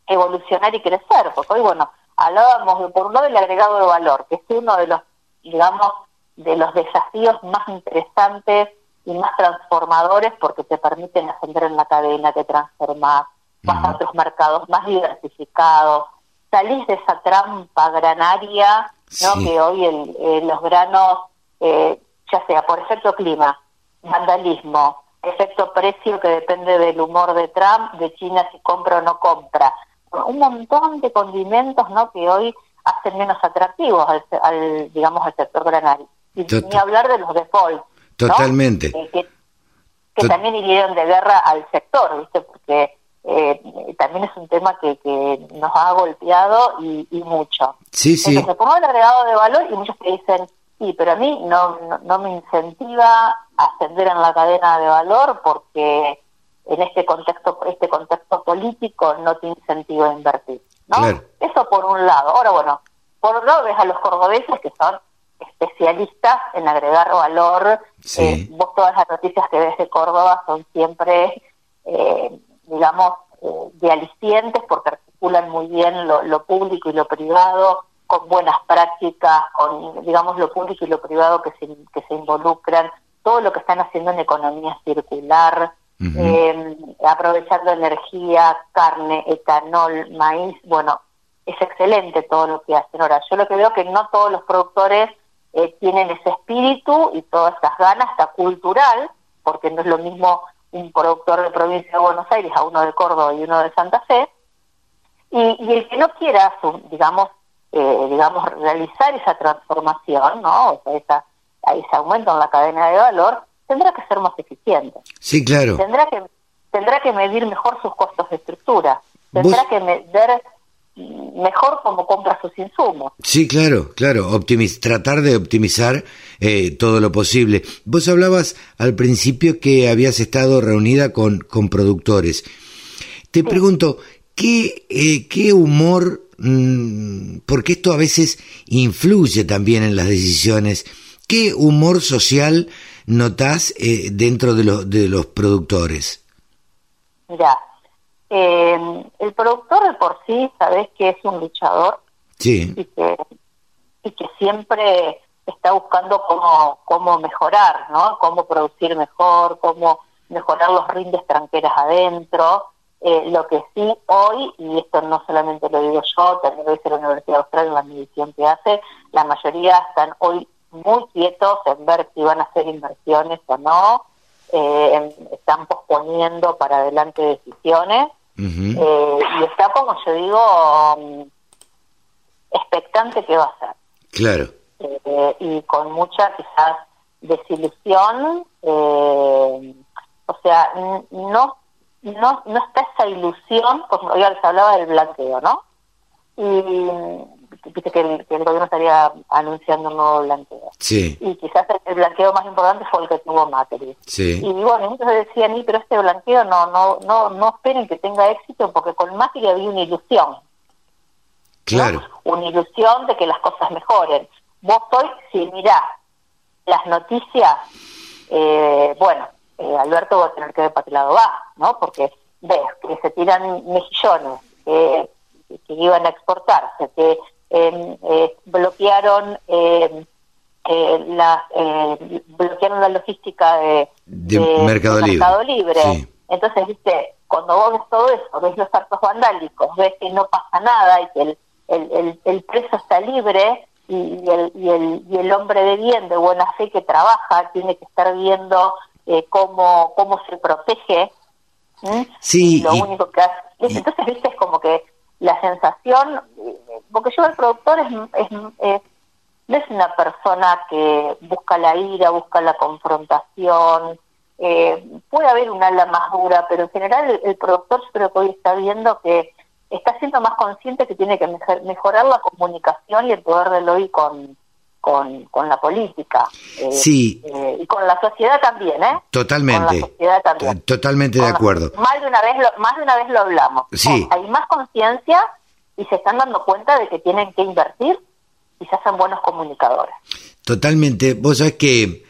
evolucionar y crecer, porque hoy, bueno, hablábamos de, por un lado del agregado de valor, que es uno de los, digamos, de los desafíos más interesantes y más transformadores porque te permiten ascender en la cadena, te transformar, vas a otros mercados más diversificados, salís de esa trampa granaria, ¿no? Que hoy el, eh, los granos, eh, ya sea por efecto clima, vandalismo, efecto precio que depende del humor de Trump, de China si compra o no compra, un montón de condimentos, ¿no? Que hoy hacen menos atractivos al, digamos, al sector granario. Y ni hablar de los defaults Totalmente. Que, también hirieron de guerra al sector, ¿viste? Porque eh, también es un tema que, que nos ha golpeado y, mucho. Sí, sí. Entonces, pongo el agregado de valor y muchos te dicen, sí, pero a mí no, no, me incentiva a ascender en la cadena de valor porque en este contexto este contexto político no te incentiva a invertir. ¿no? Eso por un lado. Ahora, bueno, por otro lado ves a los cordobeses que son especialistas en agregar valor. Eh, vos todas las noticias que ves de Córdoba son siempre, eh, digamos, eh, de alicientes porque articulan muy bien lo, público y lo privado con buenas prácticas, con, digamos, lo público y lo privado que se, que se involucran, todo lo que están haciendo en economía circular, aprovechando energía, carne, etanol, maíz, bueno, es excelente todo lo que hacen. Ahora, yo lo que veo que no todos los productores eh, tienen ese espíritu y todas esas ganas, está cultural, porque no es lo mismo un productor de provincia de Buenos Aires a uno de Córdoba y uno de Santa Fe, y, el que no quiera, digamos, eh, digamos, realizar esa transformación, ¿no? O sea, esa, ese aumento en la cadena de valor, tendrá que ser más eficiente. Sí, claro. Tendrá que, tendrá que medir mejor sus costos de estructura, tendrá que medir mejor como compra sus insumos. Sí, claro, claro, tratar de optimizar eh, todo lo posible. Vos hablabas al principio que habías estado reunida con, con productores. Te pregunto, ¿qué, eh, ¿qué humor mm, porque esto a veces influye también en las decisiones. ¿Qué humor social notás eh, dentro de, los de los productores? Mira, eh, el productor de por sí, sabes que es un luchador Sí, y que, y que siempre está buscando cómo, cómo mejorar, ¿no? Cómo producir mejor, cómo mejorar los rindes tranqueras adentro. Eh, lo que sí hoy, y esto no solamente lo digo yo, también lo dice la Universidad Austral en la medición que hace, la mayoría están hoy muy quietos en ver si van a hacer inversiones o no, eh, están posponiendo para adelante decisiones, eh, y está como yo digo, mm, expectante qué va a hacer claro, eh, y con mucha quizás desilusión, eh, o sea, no, no, no está esa ilusión, como ya les hablaba del blanqueo, ¿no? Y viste que el, que el gobierno estaría anunciando un nuevo blanqueo. sí, Y quizás el, blanqueo más importante fue el que tuvo Macri. sí, Y bueno, muchos decían, y pero este blanqueo no, no, no, no esperen que tenga éxito porque con Macri había una ilusión. ¿no? claro, Una ilusión de que las cosas mejoren. Vos hoy, si mirás las noticias, eh, bueno, eh, Alberto va a tener que ver para qué lado va, ¿no? Porque ves que se tiran mejillones que, que iban a exportarse, que eh, eh, bloquearon eh, eh, la eh, bloquearon la logística de, De Mercado Libre. Mercado Libre. Sí. Entonces, viste, cuando vos ves todo eso, ves los actos vandálicos, ves que no pasa nada y que el, el, el, el preso está libre y, y el, y, el, y el hombre de bien, de buena fe que trabaja, tiene que estar viendo eh, cómo, cómo se protege. Sí, Y lo y- único que hace. Entonces, viste, es como que la sensación, porque yo el productor es, es, es- no es una persona que busca la ira, busca la confrontación, eh, puede haber un ala más dura, pero en general el, el productor yo creo que hoy está viendo que está siendo más consciente que tiene que mejo- mejorar la comunicación y el poder del hoy con, con, con la política. eh, Sí. eh, y con la sociedad también, ¿eh? totalmente, Con la sociedad también. to- totalmente de la- acuerdo. Más de una vez lo, más de una vez lo hablamos. Sí. Hay más conciencia y se están dando cuenta de que tienen que invertir y se hacen buenos comunicadores. Totalmente. Vos sabés que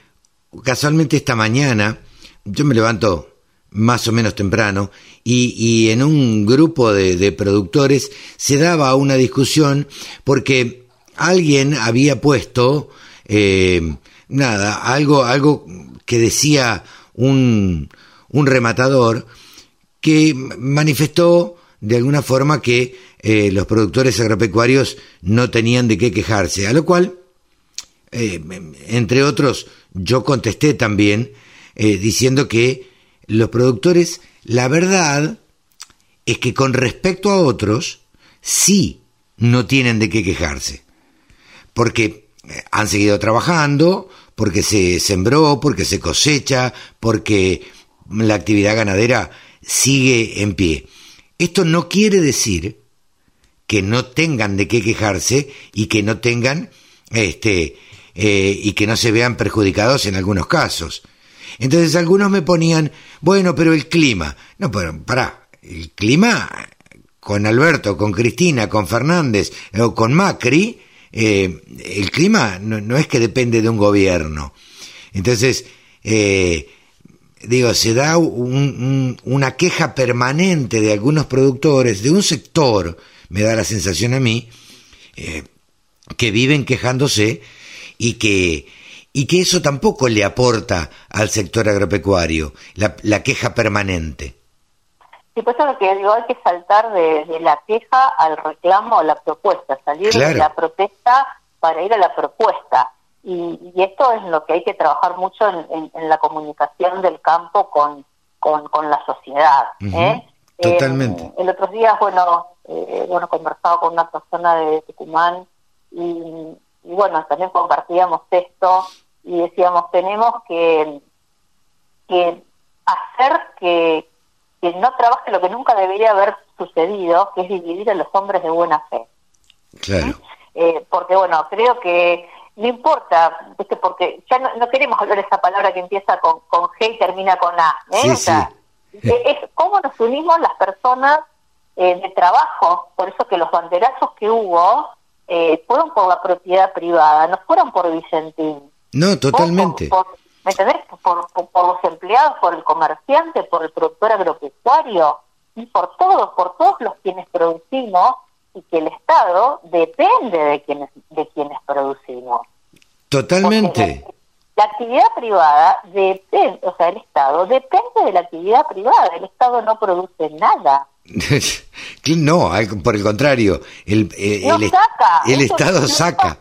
casualmente esta mañana yo me levanto más o menos temprano y, y en un grupo de, de productores se daba una discusión porque alguien había puesto eh, nada, algo, algo que decía un, un rematador que manifestó de alguna forma que eh, los productores agropecuarios no tenían de qué quejarse, a lo cual eh, entre otros, yo contesté también eh, diciendo que los productores, la verdad es que con respecto a otros, sí no tienen de qué quejarse. Porque eh, han seguido trabajando, porque se sembró, porque se cosecha, porque la actividad ganadera sigue en pie. Esto no quiere decir que no tengan de qué quejarse y que no tengan este eh, y que no se vean perjudicados en algunos casos. Entonces algunos me ponían, bueno, pero el clima. No, pero pará, el clima con Alberto, con Cristina, con Fernández o con Macri, eh, el clima no, es que depende de un gobierno. Entonces, eh, digo, se da un, un, una queja permanente de algunos productores, de un sector, me da la sensación a mí, eh, que viven quejándose y que, y que eso tampoco le aporta al sector agropecuario, la, la queja permanente. Sí, pues es lo que digo, hay que saltar de, de la queja al reclamo a la propuesta, salir Claro. de la protesta para ir a la propuesta. Y, y esto es lo que hay que trabajar mucho en, en- en la comunicación del campo con, con, con la sociedad. ¿eh? totalmente. Eh, el otro día, bueno, eh, bueno, conversaba con una persona de Tucumán y, y bueno, también compartíamos esto y decíamos, tenemos que, que hacer que, que no trabaje lo que nunca debería haber sucedido, que es dividir a los hombres de buena fe. Claro. Eh, porque bueno, creo que no importa, ¿viste? porque ya no, no queremos hablar esa palabra que empieza con, con G y termina con A. ¿eh? Sí, O sea, sí. eh, es cómo nos unimos las personas eh, de trabajo, por eso que los banderazos que hubo eh, fueron por la propiedad privada, no fueron por Vicentín. No, totalmente. Por, ¿Me entendés? Por, por, los empleados, por el comerciante, por el productor agropecuario y por todos, por todos los quienes producimos y que el Estado depende de quienes, de quienes producimos. Totalmente. La, actividad privada depende, o sea, el Estado depende de la actividad privada. El Estado no produce nada. no, por el contrario, el, eh, el, el Estado saca.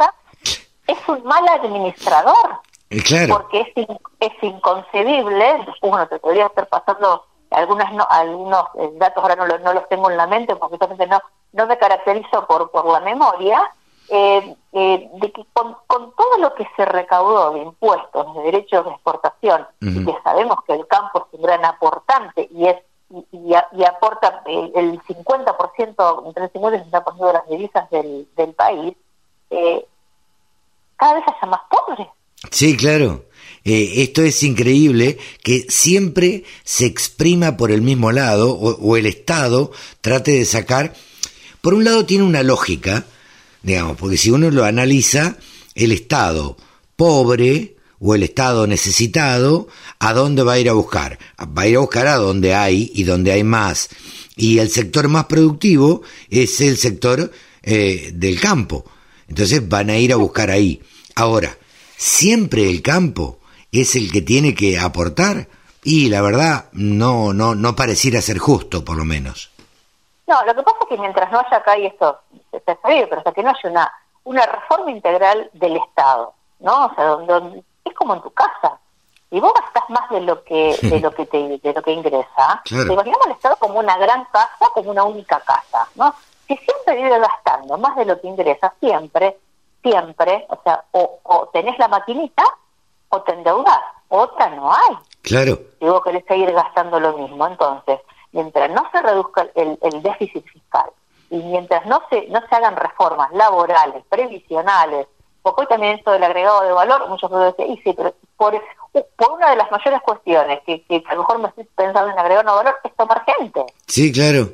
Es un mal administrador. Eh, claro. Porque es, es inconcebible, bueno, te podría estar pasando algunas no, algunos eh, datos ahora no, no los tengo en la mente porque no no me caracterizo por por la memoria eh, eh, de que con, todo lo que se recaudó de impuestos, de derechos de exportación, y que sabemos que el campo es un gran aportante y es y, aporta el, el 50%, entre el 50 y el 60% de las divisas del, del país, eh, cada vez haya más pobres. Sí, claro. esto es increíble que siempre se exprima por el mismo lado o, el Estado trate de sacar. Por un lado tiene una lógica, digamos, porque si uno lo analiza, el Estado pobre o el Estado necesitado, ¿a dónde va a ir a buscar? Va a ir a buscar a donde hay y donde hay más. Y el sector más productivo es el sector eh, del campo. Entonces van a ir a buscar ahí. Ahora, siempre el campo es el que tiene que aportar y la verdad no no no pareciera ser justo por lo menos. No, lo que pasa es que mientras no haya acá, y esto se sabido, pero hasta que no haya una, una reforma integral del Estado, ¿no? O sea, donde, es como en tu casa. Y vos gastás más de lo que de lo que te, de lo que ingresa. Te imaginamos el Estado como una gran casa, como una única casa, ¿no? Si siempre vive gastando más de lo que ingresa, siempre, siempre, o sea, o, o tenés la maquinita o te endeudás. Otra no hay. Claro. Y vos querés seguir gastando lo mismo. Entonces, mientras no se reduzca el, déficit fiscal y mientras no se, no se hagan reformas laborales, previsionales, porque hoy también esto del agregado de valor, muchos decir, y sí, pero por, por una de las mayores cuestiones que, que a lo mejor me estoy pensando en agregar de valor es tomar gente. Sí, claro.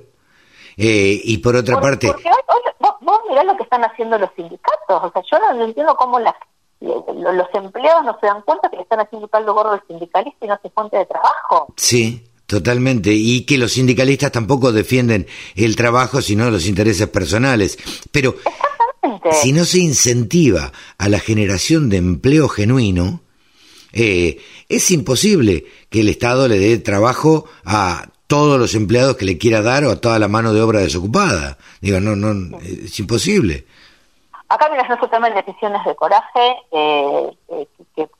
Eh, y por otra parte... Porque hoy, vos, vos, mirás lo que están haciendo los sindicatos, o sea, yo no entiendo cómo las, los empleados no se dan cuenta que le están haciendo tal gordo el sindicalista y no se fuente de trabajo. Sí, Totalmente, y que los sindicalistas tampoco defienden el trabajo, sino los intereses personales. Pero si no se incentiva a la generación de empleo genuino, eh, es imposible que el Estado le dé trabajo a todos los empleados que le quiera dar o a toda la mano de obra desocupada. Digo, no, no, es imposible. Acá mira, no se toman decisiones de coraje eh, eh,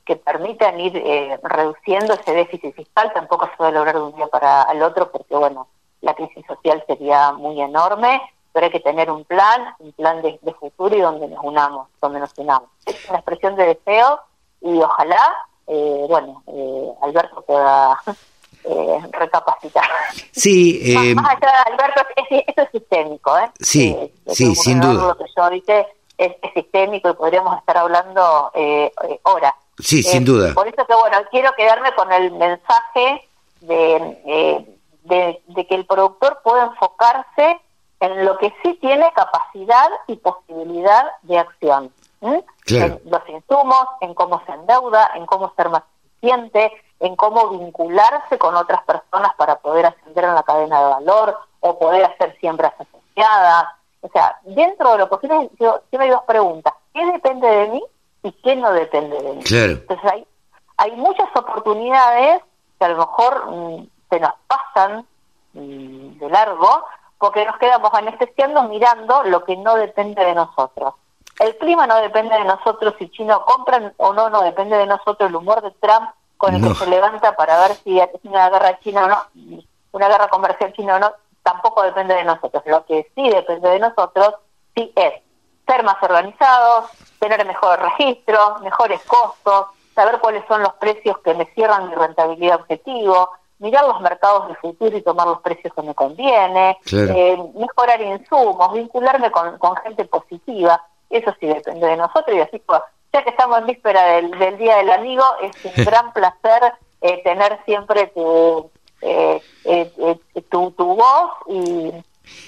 que, permitan ir eh, reduciendo ese déficit fiscal. Tampoco se puede lograr de un día para el otro porque, bueno, la crisis social sería muy enorme, pero hay que tener un plan, un plan de, futuro y donde nos unamos, donde nos unamos. Es una expresión de deseo y ojalá, bueno, Alberto pueda recapacitar. Sí, más, allá de Alberto, esto es sistémico, ¿eh? Sí, sí, sin duda. Lo que yo dije, es, sistémico y podríamos estar hablando eh, eh horas. Sí, sin eh, duda. Por eso que, bueno, quiero quedarme con el mensaje de, eh, de, que el productor puede enfocarse en lo que sí tiene capacidad y posibilidad de acción. En los insumos, en cómo se endeuda, en cómo ser más eficiente, en cómo vincularse con otras personas para poder ascender en la cadena de valor o poder hacer siembras asociadas, o sea, dentro de lo posible, yo siempre hay dos preguntas. ¿Qué depende de mí y qué no depende de mí? Entonces hay, hay muchas oportunidades que a lo mejor mm, se nos pasan mm, de largo porque nos quedamos anestesiando mirando lo que no depende de nosotros. El clima no depende de nosotros, si China compran o no, no depende de nosotros. El humor de Trump con el que se levanta para ver si es una guerra china o no, una guerra comercial china o no, tampoco depende de nosotros. Lo que sí depende de nosotros sí es ser más organizados, tener mejores registros, mejores costos, saber cuáles son los precios que me cierran mi rentabilidad objetivo, mirar los mercados de futuro y tomar los precios que me conviene, eh, mejorar insumos, vincularme con, gente positiva. Eso sí depende de nosotros y así pues, ya que estamos en víspera del, Día del Amigo, es un gran placer eh, tener siempre tu, eh, eh, eh, tu, tu, voz y,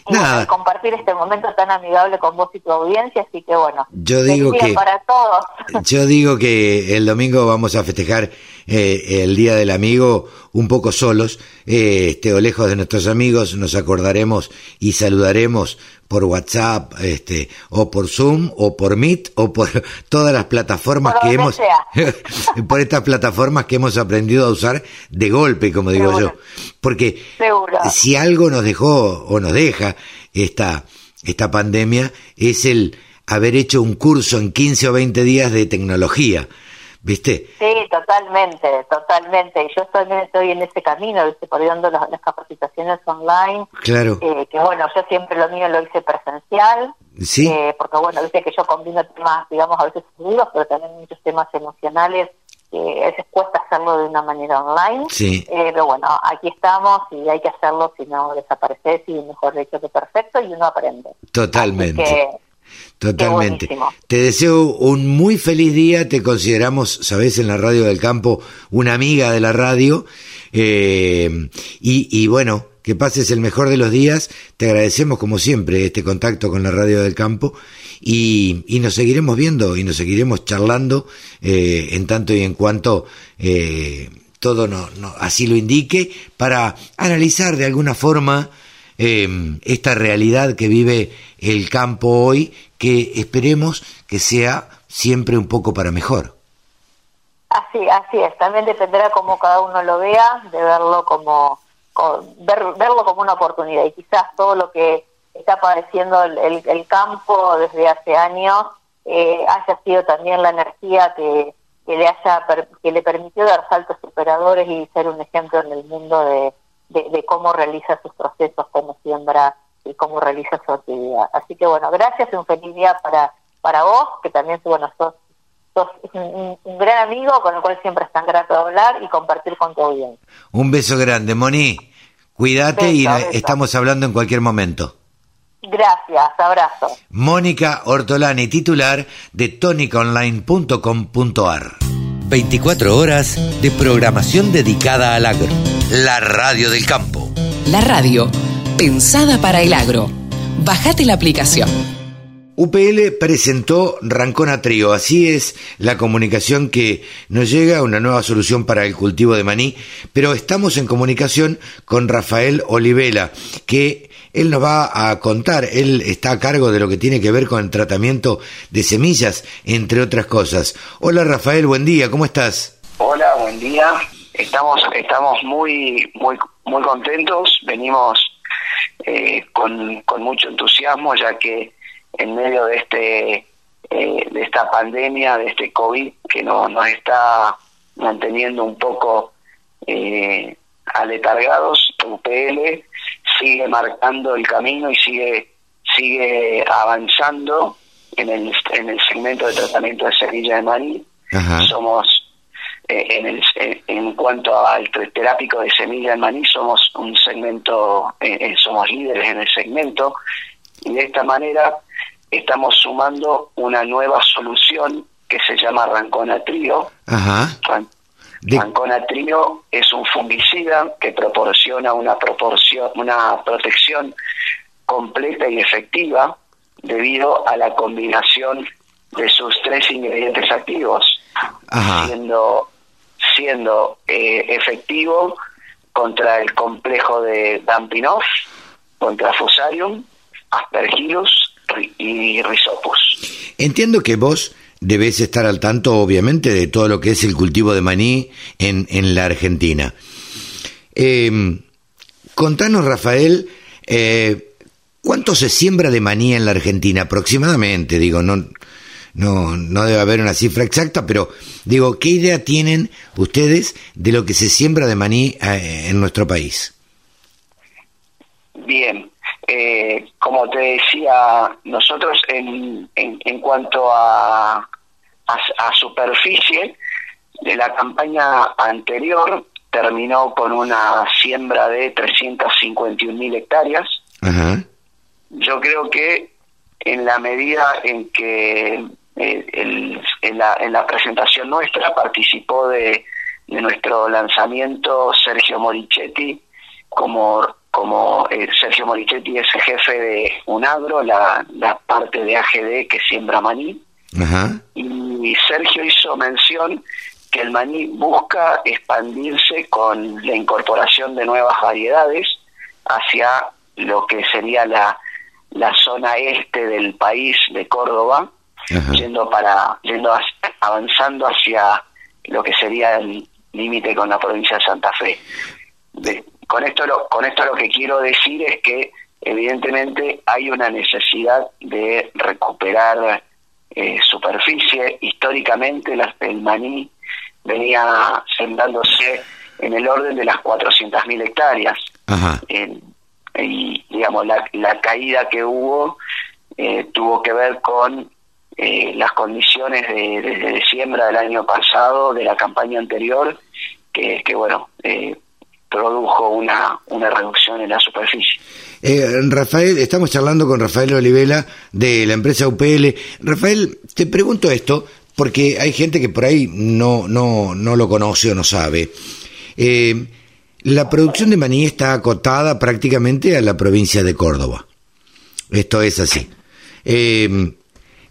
y compartir este momento tan amigable con vos y tu audiencia, así que bueno, Yo digo que- para todos. Yo digo que el domingo vamos a festejar eh, el Día del Amigo un poco solos, eh, este, o lejos de nuestros amigos, nos acordaremos y saludaremos por WhatsApp, este, o por Zoom, o por Meet, o por todas las plataformas Por que hemos, por estas plataformas que hemos aprendido a usar de golpe, como digo Seguro. yo. Porque Seguro. si algo nos dejó o nos deja esta, esta pandemia es el haber hecho un curso en 15 o 20 días de tecnología. ¿Viste? Sí, totalmente, totalmente. Yo también estoy en ese camino, ¿viste? por dando las, las capacitaciones online, Claro. eh, que bueno, yo siempre lo mío lo hice presencial, Sí. eh, porque bueno, viste que yo combino temas, digamos, a veces seguros, pero también muchos temas emocionales, que a veces cuesta hacerlo de una manera online. Sí. Eh, pero bueno, aquí estamos y hay que hacerlo, si no desapareces y mejor dicho que perfecto y uno aprende. Totalmente. Totalmente. Te deseo un muy feliz día. Te consideramos, sabes, en la radio del campo, una amiga de la radio. Eh, y, y bueno, que pases el mejor de los días. Te agradecemos, como siempre, este contacto con la radio del campo. Y, y nos seguiremos viendo y nos seguiremos charlando eh, en tanto y en cuanto eh, todo no, no- así lo indique para analizar de alguna forma eh, esta realidad que vive el campo hoy, que esperemos que sea siempre un poco para mejor. Así, así es. También dependerá cómo cada uno lo vea, de verlo como, co- ver, verlo como una oportunidad. Y quizás todo lo que está padeciendo el, campo desde hace años eh, haya sido también la energía que, que le haya que le permitió dar saltos superadores y ser un ejemplo en el mundo de, de, de cómo realiza sus procesos, cómo siembra y cómo realiza su actividad. Así que bueno, gracias y un feliz día para, para vos, que también bueno, sos sos un, gran amigo con el cual siempre es tan grato hablar y compartir con tu audiencia. Un beso grande, Moni. Cuídate y beso. estamos hablando en cualquier momento. Gracias, abrazo. Mónica Ortolani, titular de tonicaonline.com.ar. 24 horas de programación dedicada al agro. La radio del campo. La radio, pensada para el agro. Bajate la aplicación. UPL presentó Rancona Trío, así es la comunicación que nos llega, una nueva solución para el cultivo de maní, pero estamos en comunicación con Rafael Olivela, que él nos va a contar, él está a cargo de lo que tiene que ver con el tratamiento de semillas, entre otras cosas. Hola Rafael, buen día, ¿cómo estás? Hola, buen día. Estamos estamos muy muy muy contentos. Venimos eh, con, con mucho entusiasmo, ya que en medio de este eh, de esta pandemia, de este COVID que no, nos está manteniendo un poco eh, aletargados, UPL sigue marcando el camino y sigue sigue avanzando en el en el segmento de tratamiento de semilla de maní Ajá. somos en, el, en, en cuanto al terápico de semilla de maní somos un segmento eh, eh, somos líderes en el segmento y de esta manera estamos sumando una nueva solución que se llama Rancona Trio Ajá. Ran- De- Rancona Trio es un fungicida que proporciona una proporción una protección completa y efectiva debido a la combinación de sus tres ingredientes activos Ajá. siendo siendo eh, efectivo contra el complejo de Dampinov, contra Fusarium, Aspergillus y Rhizopus. Entiendo que vos debés estar al tanto, obviamente, de todo lo que es el cultivo de maní en, en la Argentina. Eh, contanos, Rafael, eh, ¿cuánto se siembra de maní en la Argentina aproximadamente? Digo, no, no, no debe haber una cifra exacta, pero digo, ¿qué idea tienen ustedes de lo que se siembra de maní eh, en nuestro país? Bien, eh, como te decía, nosotros en, en, en cuanto a, a, a superficie, de la campaña anterior terminó con una siembra de 351 mil hectáreas. Ajá. Yo creo que en la medida en que eh, el- en, la, en la presentación nuestra participó de, de nuestro lanzamiento Sergio Morichetti como, como eh, Sergio Morichetti es jefe de UNAGRO, la, la parte de AGD que siembra maní, y Sergio hizo mención que el maní busca expandirse con la incorporación de nuevas variedades hacia lo que sería la, la zona este del país de Córdoba, yendo para yendo avanzando hacia lo que sería el límite con la provincia de Santa Fe. con esto lo, con esto lo que quiero decir es que evidentemente hay una necesidad de recuperar eh, superficie. Históricamente el maní venía sembrándose en el orden de las 400.000 hectáreas. y digamos, la, la, caída que hubo eh, tuvo que ver con eh, las condiciones de, de, siembra del año pasado, de la campaña anterior, que, que bueno, eh, produjo una, una reducción en la superficie. Eh, Rafael, estamos charlando con Rafael Olivela de la empresa UPL. Rafael, te pregunto esto porque hay gente que por ahí no, no, no lo conoce o no sabe. Eh, la producción de maní está acotada prácticamente a la provincia de Córdoba. Esto es así.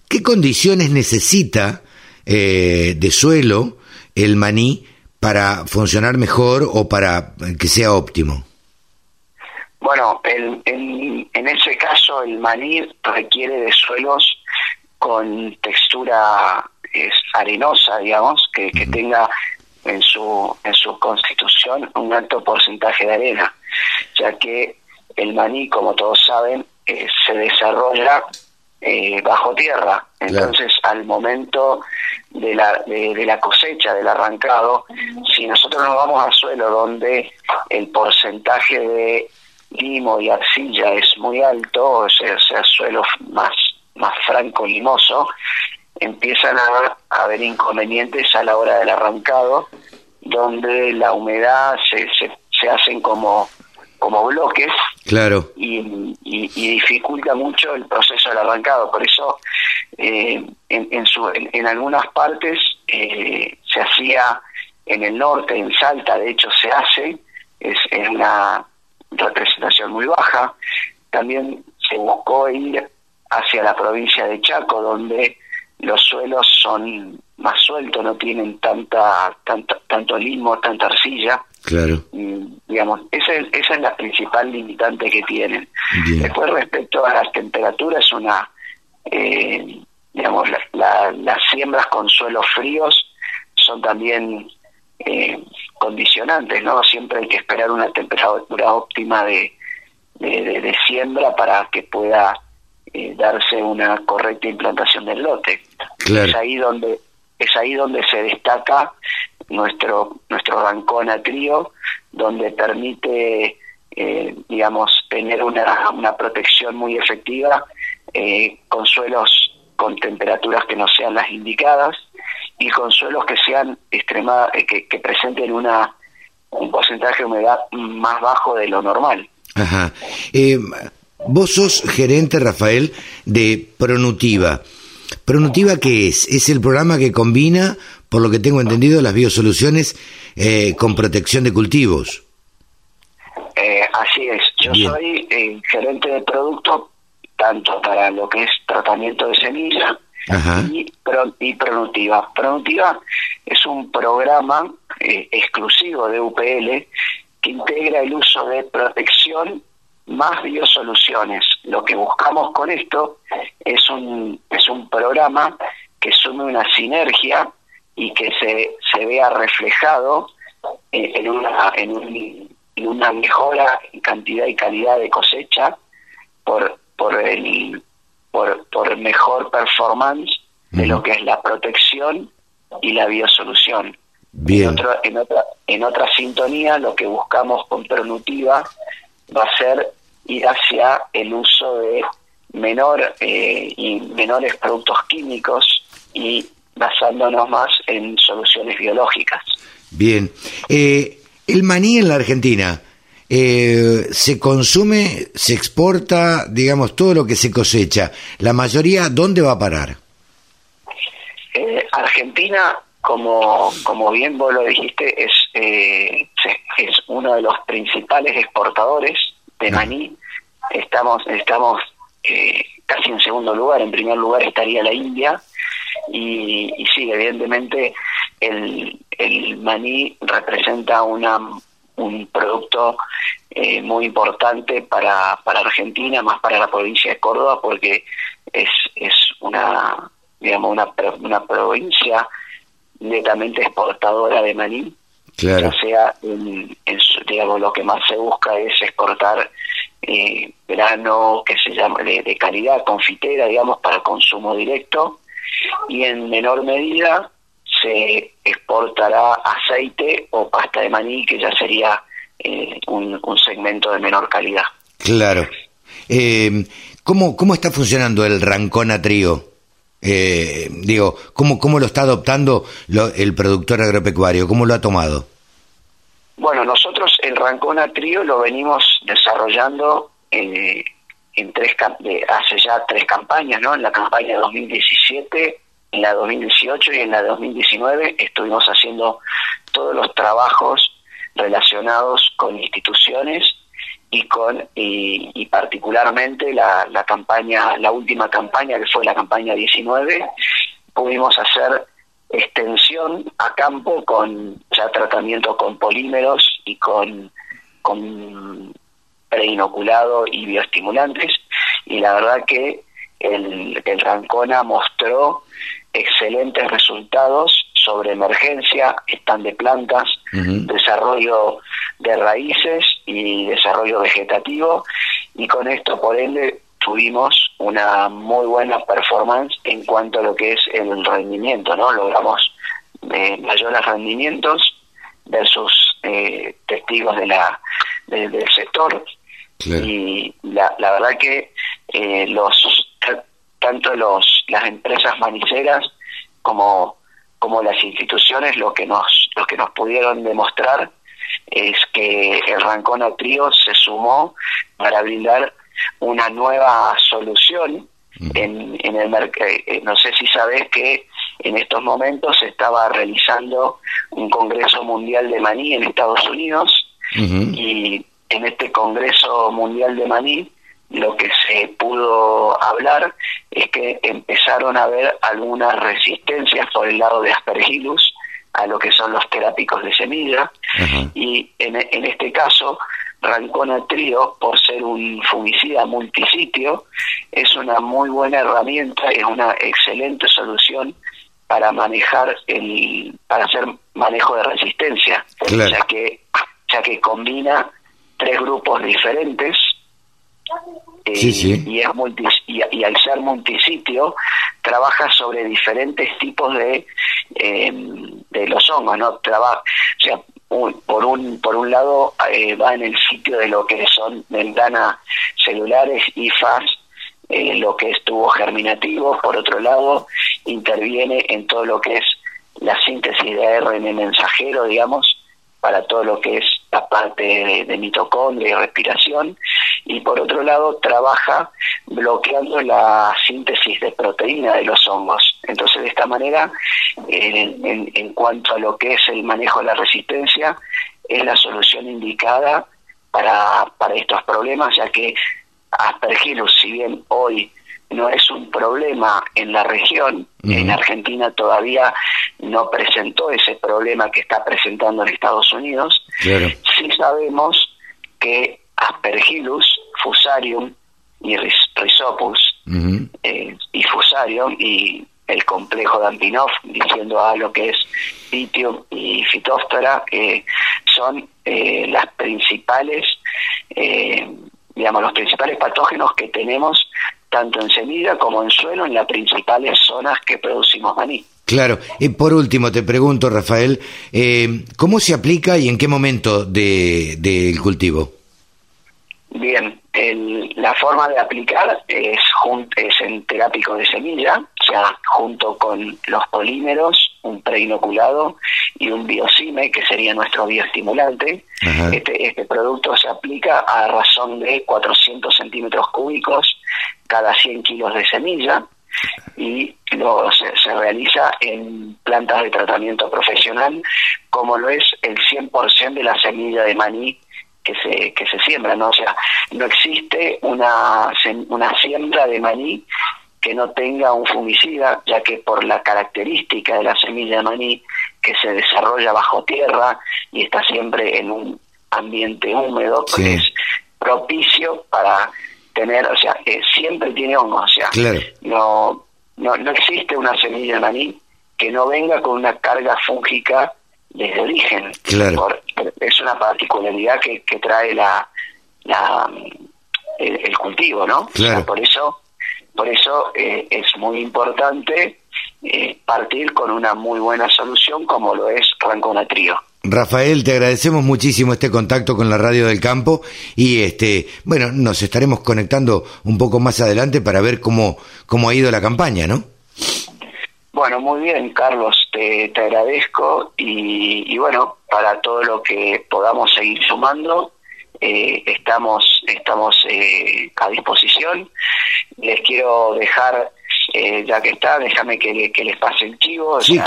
¿Qué condiciones necesita de suelo el maní para funcionar mejor o para que sea óptimo? Bueno, el, en ese caso el maní requiere de suelos con textura es, arenosa, digamos, que, que tenga en su, en su constitución un alto porcentaje de arena, ya que el maní, como todos saben, eh, se desarrolla eh, bajo tierra. Entonces, al momento de la, de, la cosecha, del arrancado, si nosotros nos vamos al suelo donde el porcentaje de limo y arcilla es muy alto, o sea, sea suelo más, más franco limoso, empiezan a, haber inconvenientes a la hora del arrancado, donde la humedad se, se, se hacen como como bloques claro. y, y, dificulta mucho el proceso del arrancado. Por eso eh, en, en, su, en, algunas partes eh, se hacía en el norte en Salta de hecho se hace es, es una representación muy baja. También se buscó ir hacia la provincia de Chaco donde los suelos son más sueltos no tienen tanta, tanta tanto limo tanta arcilla Claro. digamos, esa es, esa es la principal limitante que tienen. Después, respecto a las temperaturas, una, eh, digamos, las siembras con suelos fríos son también eh, condicionantes, ¿no? Siempre hay que esperar una temperatura óptima de, de, siembra para que pueda eh, darse una correcta implantación del lote. Es ahí donde es ahí donde se destaca nuestro nuestro Rancona Trío, donde permite, eh, digamos, tener una, una protección muy efectiva eh, con suelos con temperaturas que no sean las indicadas y con suelos que sean extrema, eh, que, que presenten una un porcentaje de humedad más bajo de lo normal. Ajá. Vos sos gerente, Rafael, de Pronutiva. ¿Pronutiva qué es? ¿Es el programa que combina por lo que tengo entendido, las biosoluciones eh, con protección de cultivos. Eh, así es, yo soy eh, gerente de producto tanto para lo que es tratamiento de semilla y, y Pronutiva. Pronutiva es un programa exclusivo de UPL que integra el uso de protección más biosoluciones. Lo que buscamos con esto es un, es un programa que sume una sinergia y que se, se vea reflejado en, una, en, una mejora en cantidad y calidad de cosecha por, por, el, por, por mejor performance de lo que es la protección y la biosolución. Bien. En, otro, en, otra, en otra sintonía, lo que buscamos con Pernutiva va a ser ir hacia el uso de menor eh, y menores productos químicos y basándonos más en soluciones biológicas. Bien. Eh, el maní en la Argentina, eh, ¿se consume, se exporta, digamos, todo lo que se cosecha? ¿La mayoría dónde va a parar? Eh, Argentina, como, como bien vos lo dijiste, es, es uno de los principales exportadores de maní, estamos, estamos eh, casi en segundo lugar. En primer lugar estaría la India. Y, y sí, evidentemente el, el maní representa una, un producto eh, muy importante para, para Argentina, más para la provincia de Córdoba, porque es, es una, digamos, una, una provincia netamente exportadora de maní. Claro. O sea, en, digamos, lo que más se busca es exportar eh, grano que se llama de, de calidad, confitera, digamos, para consumo directo, y en menor medida se exportará aceite o pasta de maní, que ya sería eh, un, un, segmento de menor calidad. Claro. Eh, ¿cómo, ¿Cómo está funcionando el Rancona Trío? Eh, digo, ¿cómo, ¿cómo lo está adoptando lo, el productor agropecuario? ¿Cómo lo ha tomado? Bueno, nosotros el Rancona Trío lo venimos desarrollando en, en tres hace ya tres campañas, ¿no? En la campaña 2017 en la 2018 y en la 2019 estuvimos haciendo todos los trabajos relacionados con instituciones y con y, particularmente la, la, campaña la última campaña que fue la campaña 19 pudimos hacer extensión a campo con ya tratamiento con polímeros y con con preinoculado y bioestimulantes. Y la verdad que el, el Rancona mostró excelentes resultados sobre emergencia, están de plantas, uh -huh. desarrollo de raíces y desarrollo vegetativo y con esto por ende tuvimos una muy buena performance en cuanto a lo que es el rendimiento, ¿no? Logramos eh, mayores rendimientos versus eh, testigos de la de, del sector claro. y la, la, verdad que eh, los tanto los las empresas maniceras como como las instituciones lo que nos lo que nos pudieron demostrar es que el Rancona Trío se sumó para brindar una nueva solución en, en el mercado. Eh, no sé si sabes que en estos momentos se estaba realizando un Congreso Mundial de Maní en Estados Unidos uh -huh. y en este Congreso Mundial de Maní lo que se pudo hablar es que empezaron a haber algunas resistencias por el lado de Aspergillus a lo que son los terápicos de semilla uh -huh. y en, en, este caso Rancona Trío por ser un fungicida multisitio es una muy buena herramienta es una excelente solución para manejar el para hacer manejo de resistencia claro. ya que ya que combina tres grupos diferentes eh, sí, sí. Y, es multi, y, y, al ser multisitio trabaja sobre diferentes tipos de eh, de los hongos no trabaja o sea un, por un por un lado eh, va en el sitio de lo que son membranas celulares y faz eh, lo que es tubo germinativo por otro lado interviene en todo lo que es la síntesis de ARN mensajero digamos para todo lo que es la parte de, de mitocondria y respiración y por otro lado trabaja bloqueando la síntesis de proteína de los hongos. Entonces de esta manera, en, en, en, cuanto a lo que es el manejo de la resistencia, es la solución indicada para, para estos problemas, ya que Aspergillus, si bien hoy no es un problema en la región, uh -huh. en Argentina todavía no presentó ese problema que está presentando en Estados Unidos, claro. sí sabemos que Aspergillus, Fusarium y uh -huh. eh, y Fusarium y el complejo de Ampinoff, diciendo a lo que es Pitium y Phytophthora, eh, son eh, las principales, eh, digamos, los principales patógenos que tenemos tanto en semilla como en suelo en las principales zonas que producimos maní. Claro. Y por último, te pregunto, Rafael, eh, ¿cómo se aplica y en qué momento del de, de cultivo? Bien, el, la forma de aplicar es, es en terápico de semilla, o sea, junto con los polímeros, un preinoculado y un biocime, que sería nuestro bioestimulante. Este, este producto se aplica a razón de 400 centímetros cúbicos cada 100 kilos de semilla y lo, se, se, realiza en plantas de tratamiento profesional, como lo es el 100% de la semilla de maní que se, que se siembran, ¿no? O sea, no existe una, una siembra de maní que no tenga un fungicida, ya que por la característica de la semilla de maní que se desarrolla bajo tierra y está siempre en un ambiente húmedo, pues es propicio para tener, o sea, siempre tiene hongos, o sea, no, no, no existe una semilla de maní que no venga con una carga fúngica desde origen. Es una particularidad que, que trae la, la el, cultivo, ¿no? por eso, por eso eh, es muy importante eh, partir con una muy buena solución como lo es Ranconatrio. Rafael, te agradecemos muchísimo este contacto con la Radio del Campo y este, bueno, nos estaremos conectando un poco más adelante para ver cómo, cómo ha ido la campaña, ¿no? Bueno, muy bien, Carlos, te, te agradezco y, bueno, para todo lo que podamos seguir sumando, eh, estamos estamos eh, a disposición. Les quiero dejar, eh, ya que está, déjame que, que les pase el chivo, o sea,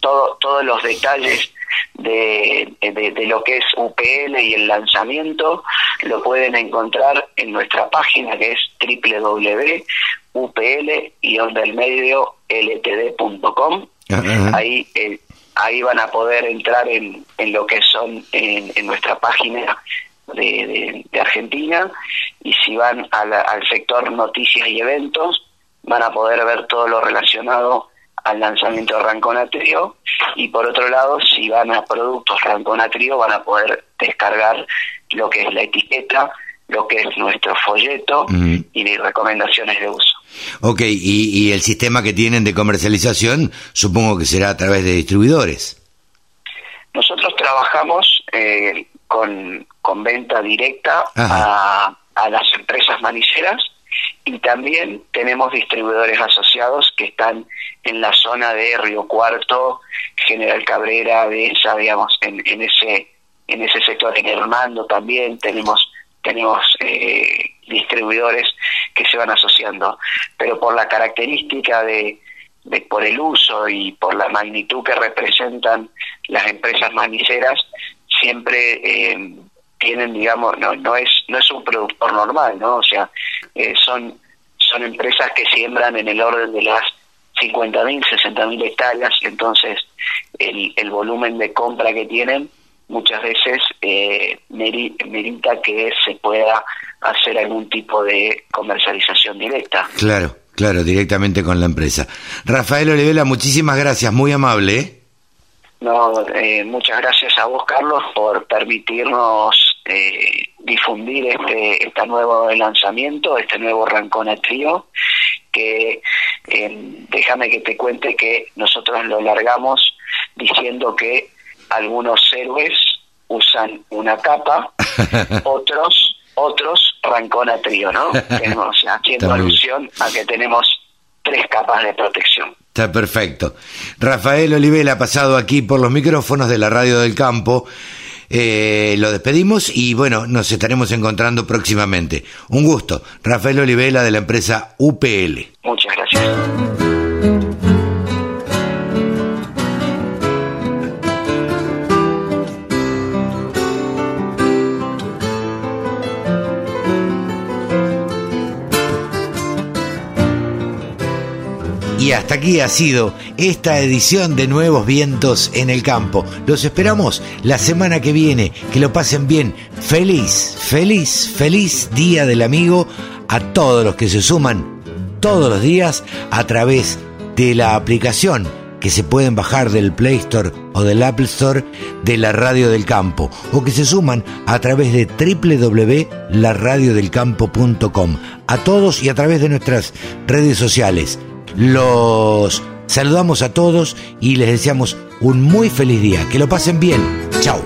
todo, todos los detalles de, de, lo que es UPL y el lanzamiento lo pueden encontrar en nuestra página que es www.upl y del medio ltd.com. Ahí eh, ahí van a poder entrar en, en lo que son en, en nuestra página de, de, Argentina y si van al sector noticias y eventos van a poder ver todo lo relacionado al lanzamiento de Rancona Trio y por otro lado si van a productos Rancona Trio van a poder descargar lo que es la etiqueta, lo que es nuestro folleto y recomendaciones de uso. Ok, y, el sistema que tienen de comercialización supongo que será a través de distribuidores. Nosotros trabajamos eh, con, con venta directa a, a las empresas maniceras y también tenemos distribuidores asociados que están en la zona de Río Cuarto, General Cabrera, de esa, digamos, en, ese en ese sector, en Hermando también tenemos tenemos eh, distribuidores que se van asociando, pero por la característica de, de, por el uso y por la magnitud que representan las empresas maniceras, siempre eh, tienen, digamos, no, no es no es un productor normal, ¿no? O sea, eh, son son empresas que siembran en el orden de las 50.000, 60.000 hectáreas, entonces el, el volumen de compra que tienen muchas veces eh, merita que se pueda hacer algún tipo de comercialización directa. Claro, claro, directamente con la empresa. Rafael Olivela, muchísimas gracias, muy amable. ¿eh? No, eh, muchas gracias a vos, Carlos, por permitirnos eh, difundir este, este nuevo lanzamiento, este nuevo Rancona Trio, que eh, déjame que te cuente que nosotros lo largamos diciendo que algunos héroes usan una capa, otros otros Rancona Trio, ¿no? Tenemos, haciendo alusión a que tenemos tres capas de protección. Está perfecto. Rafael Olivela ha pasado aquí por los micrófonos de la Radio del Campo. Eh, lo despedimos y bueno, nos estaremos encontrando próximamente. Un gusto. Rafael Olivela de la empresa UPL. Muchas gracias. Y hasta aquí ha sido esta edición de Nuevos Vientos en el Campo. Los esperamos la semana que viene. Que lo pasen bien. Feliz, feliz, feliz Día del Amigo a todos los que se suman todos los días a través de la aplicación que se pueden bajar del Play Store o del Apple Store de la Radio del Campo o que se suman a través de www.laradiodelcampo.com a todos y a través de nuestras redes sociales los saludamos a todos y les deseamos un muy feliz día. Que lo pasen bien. Chao.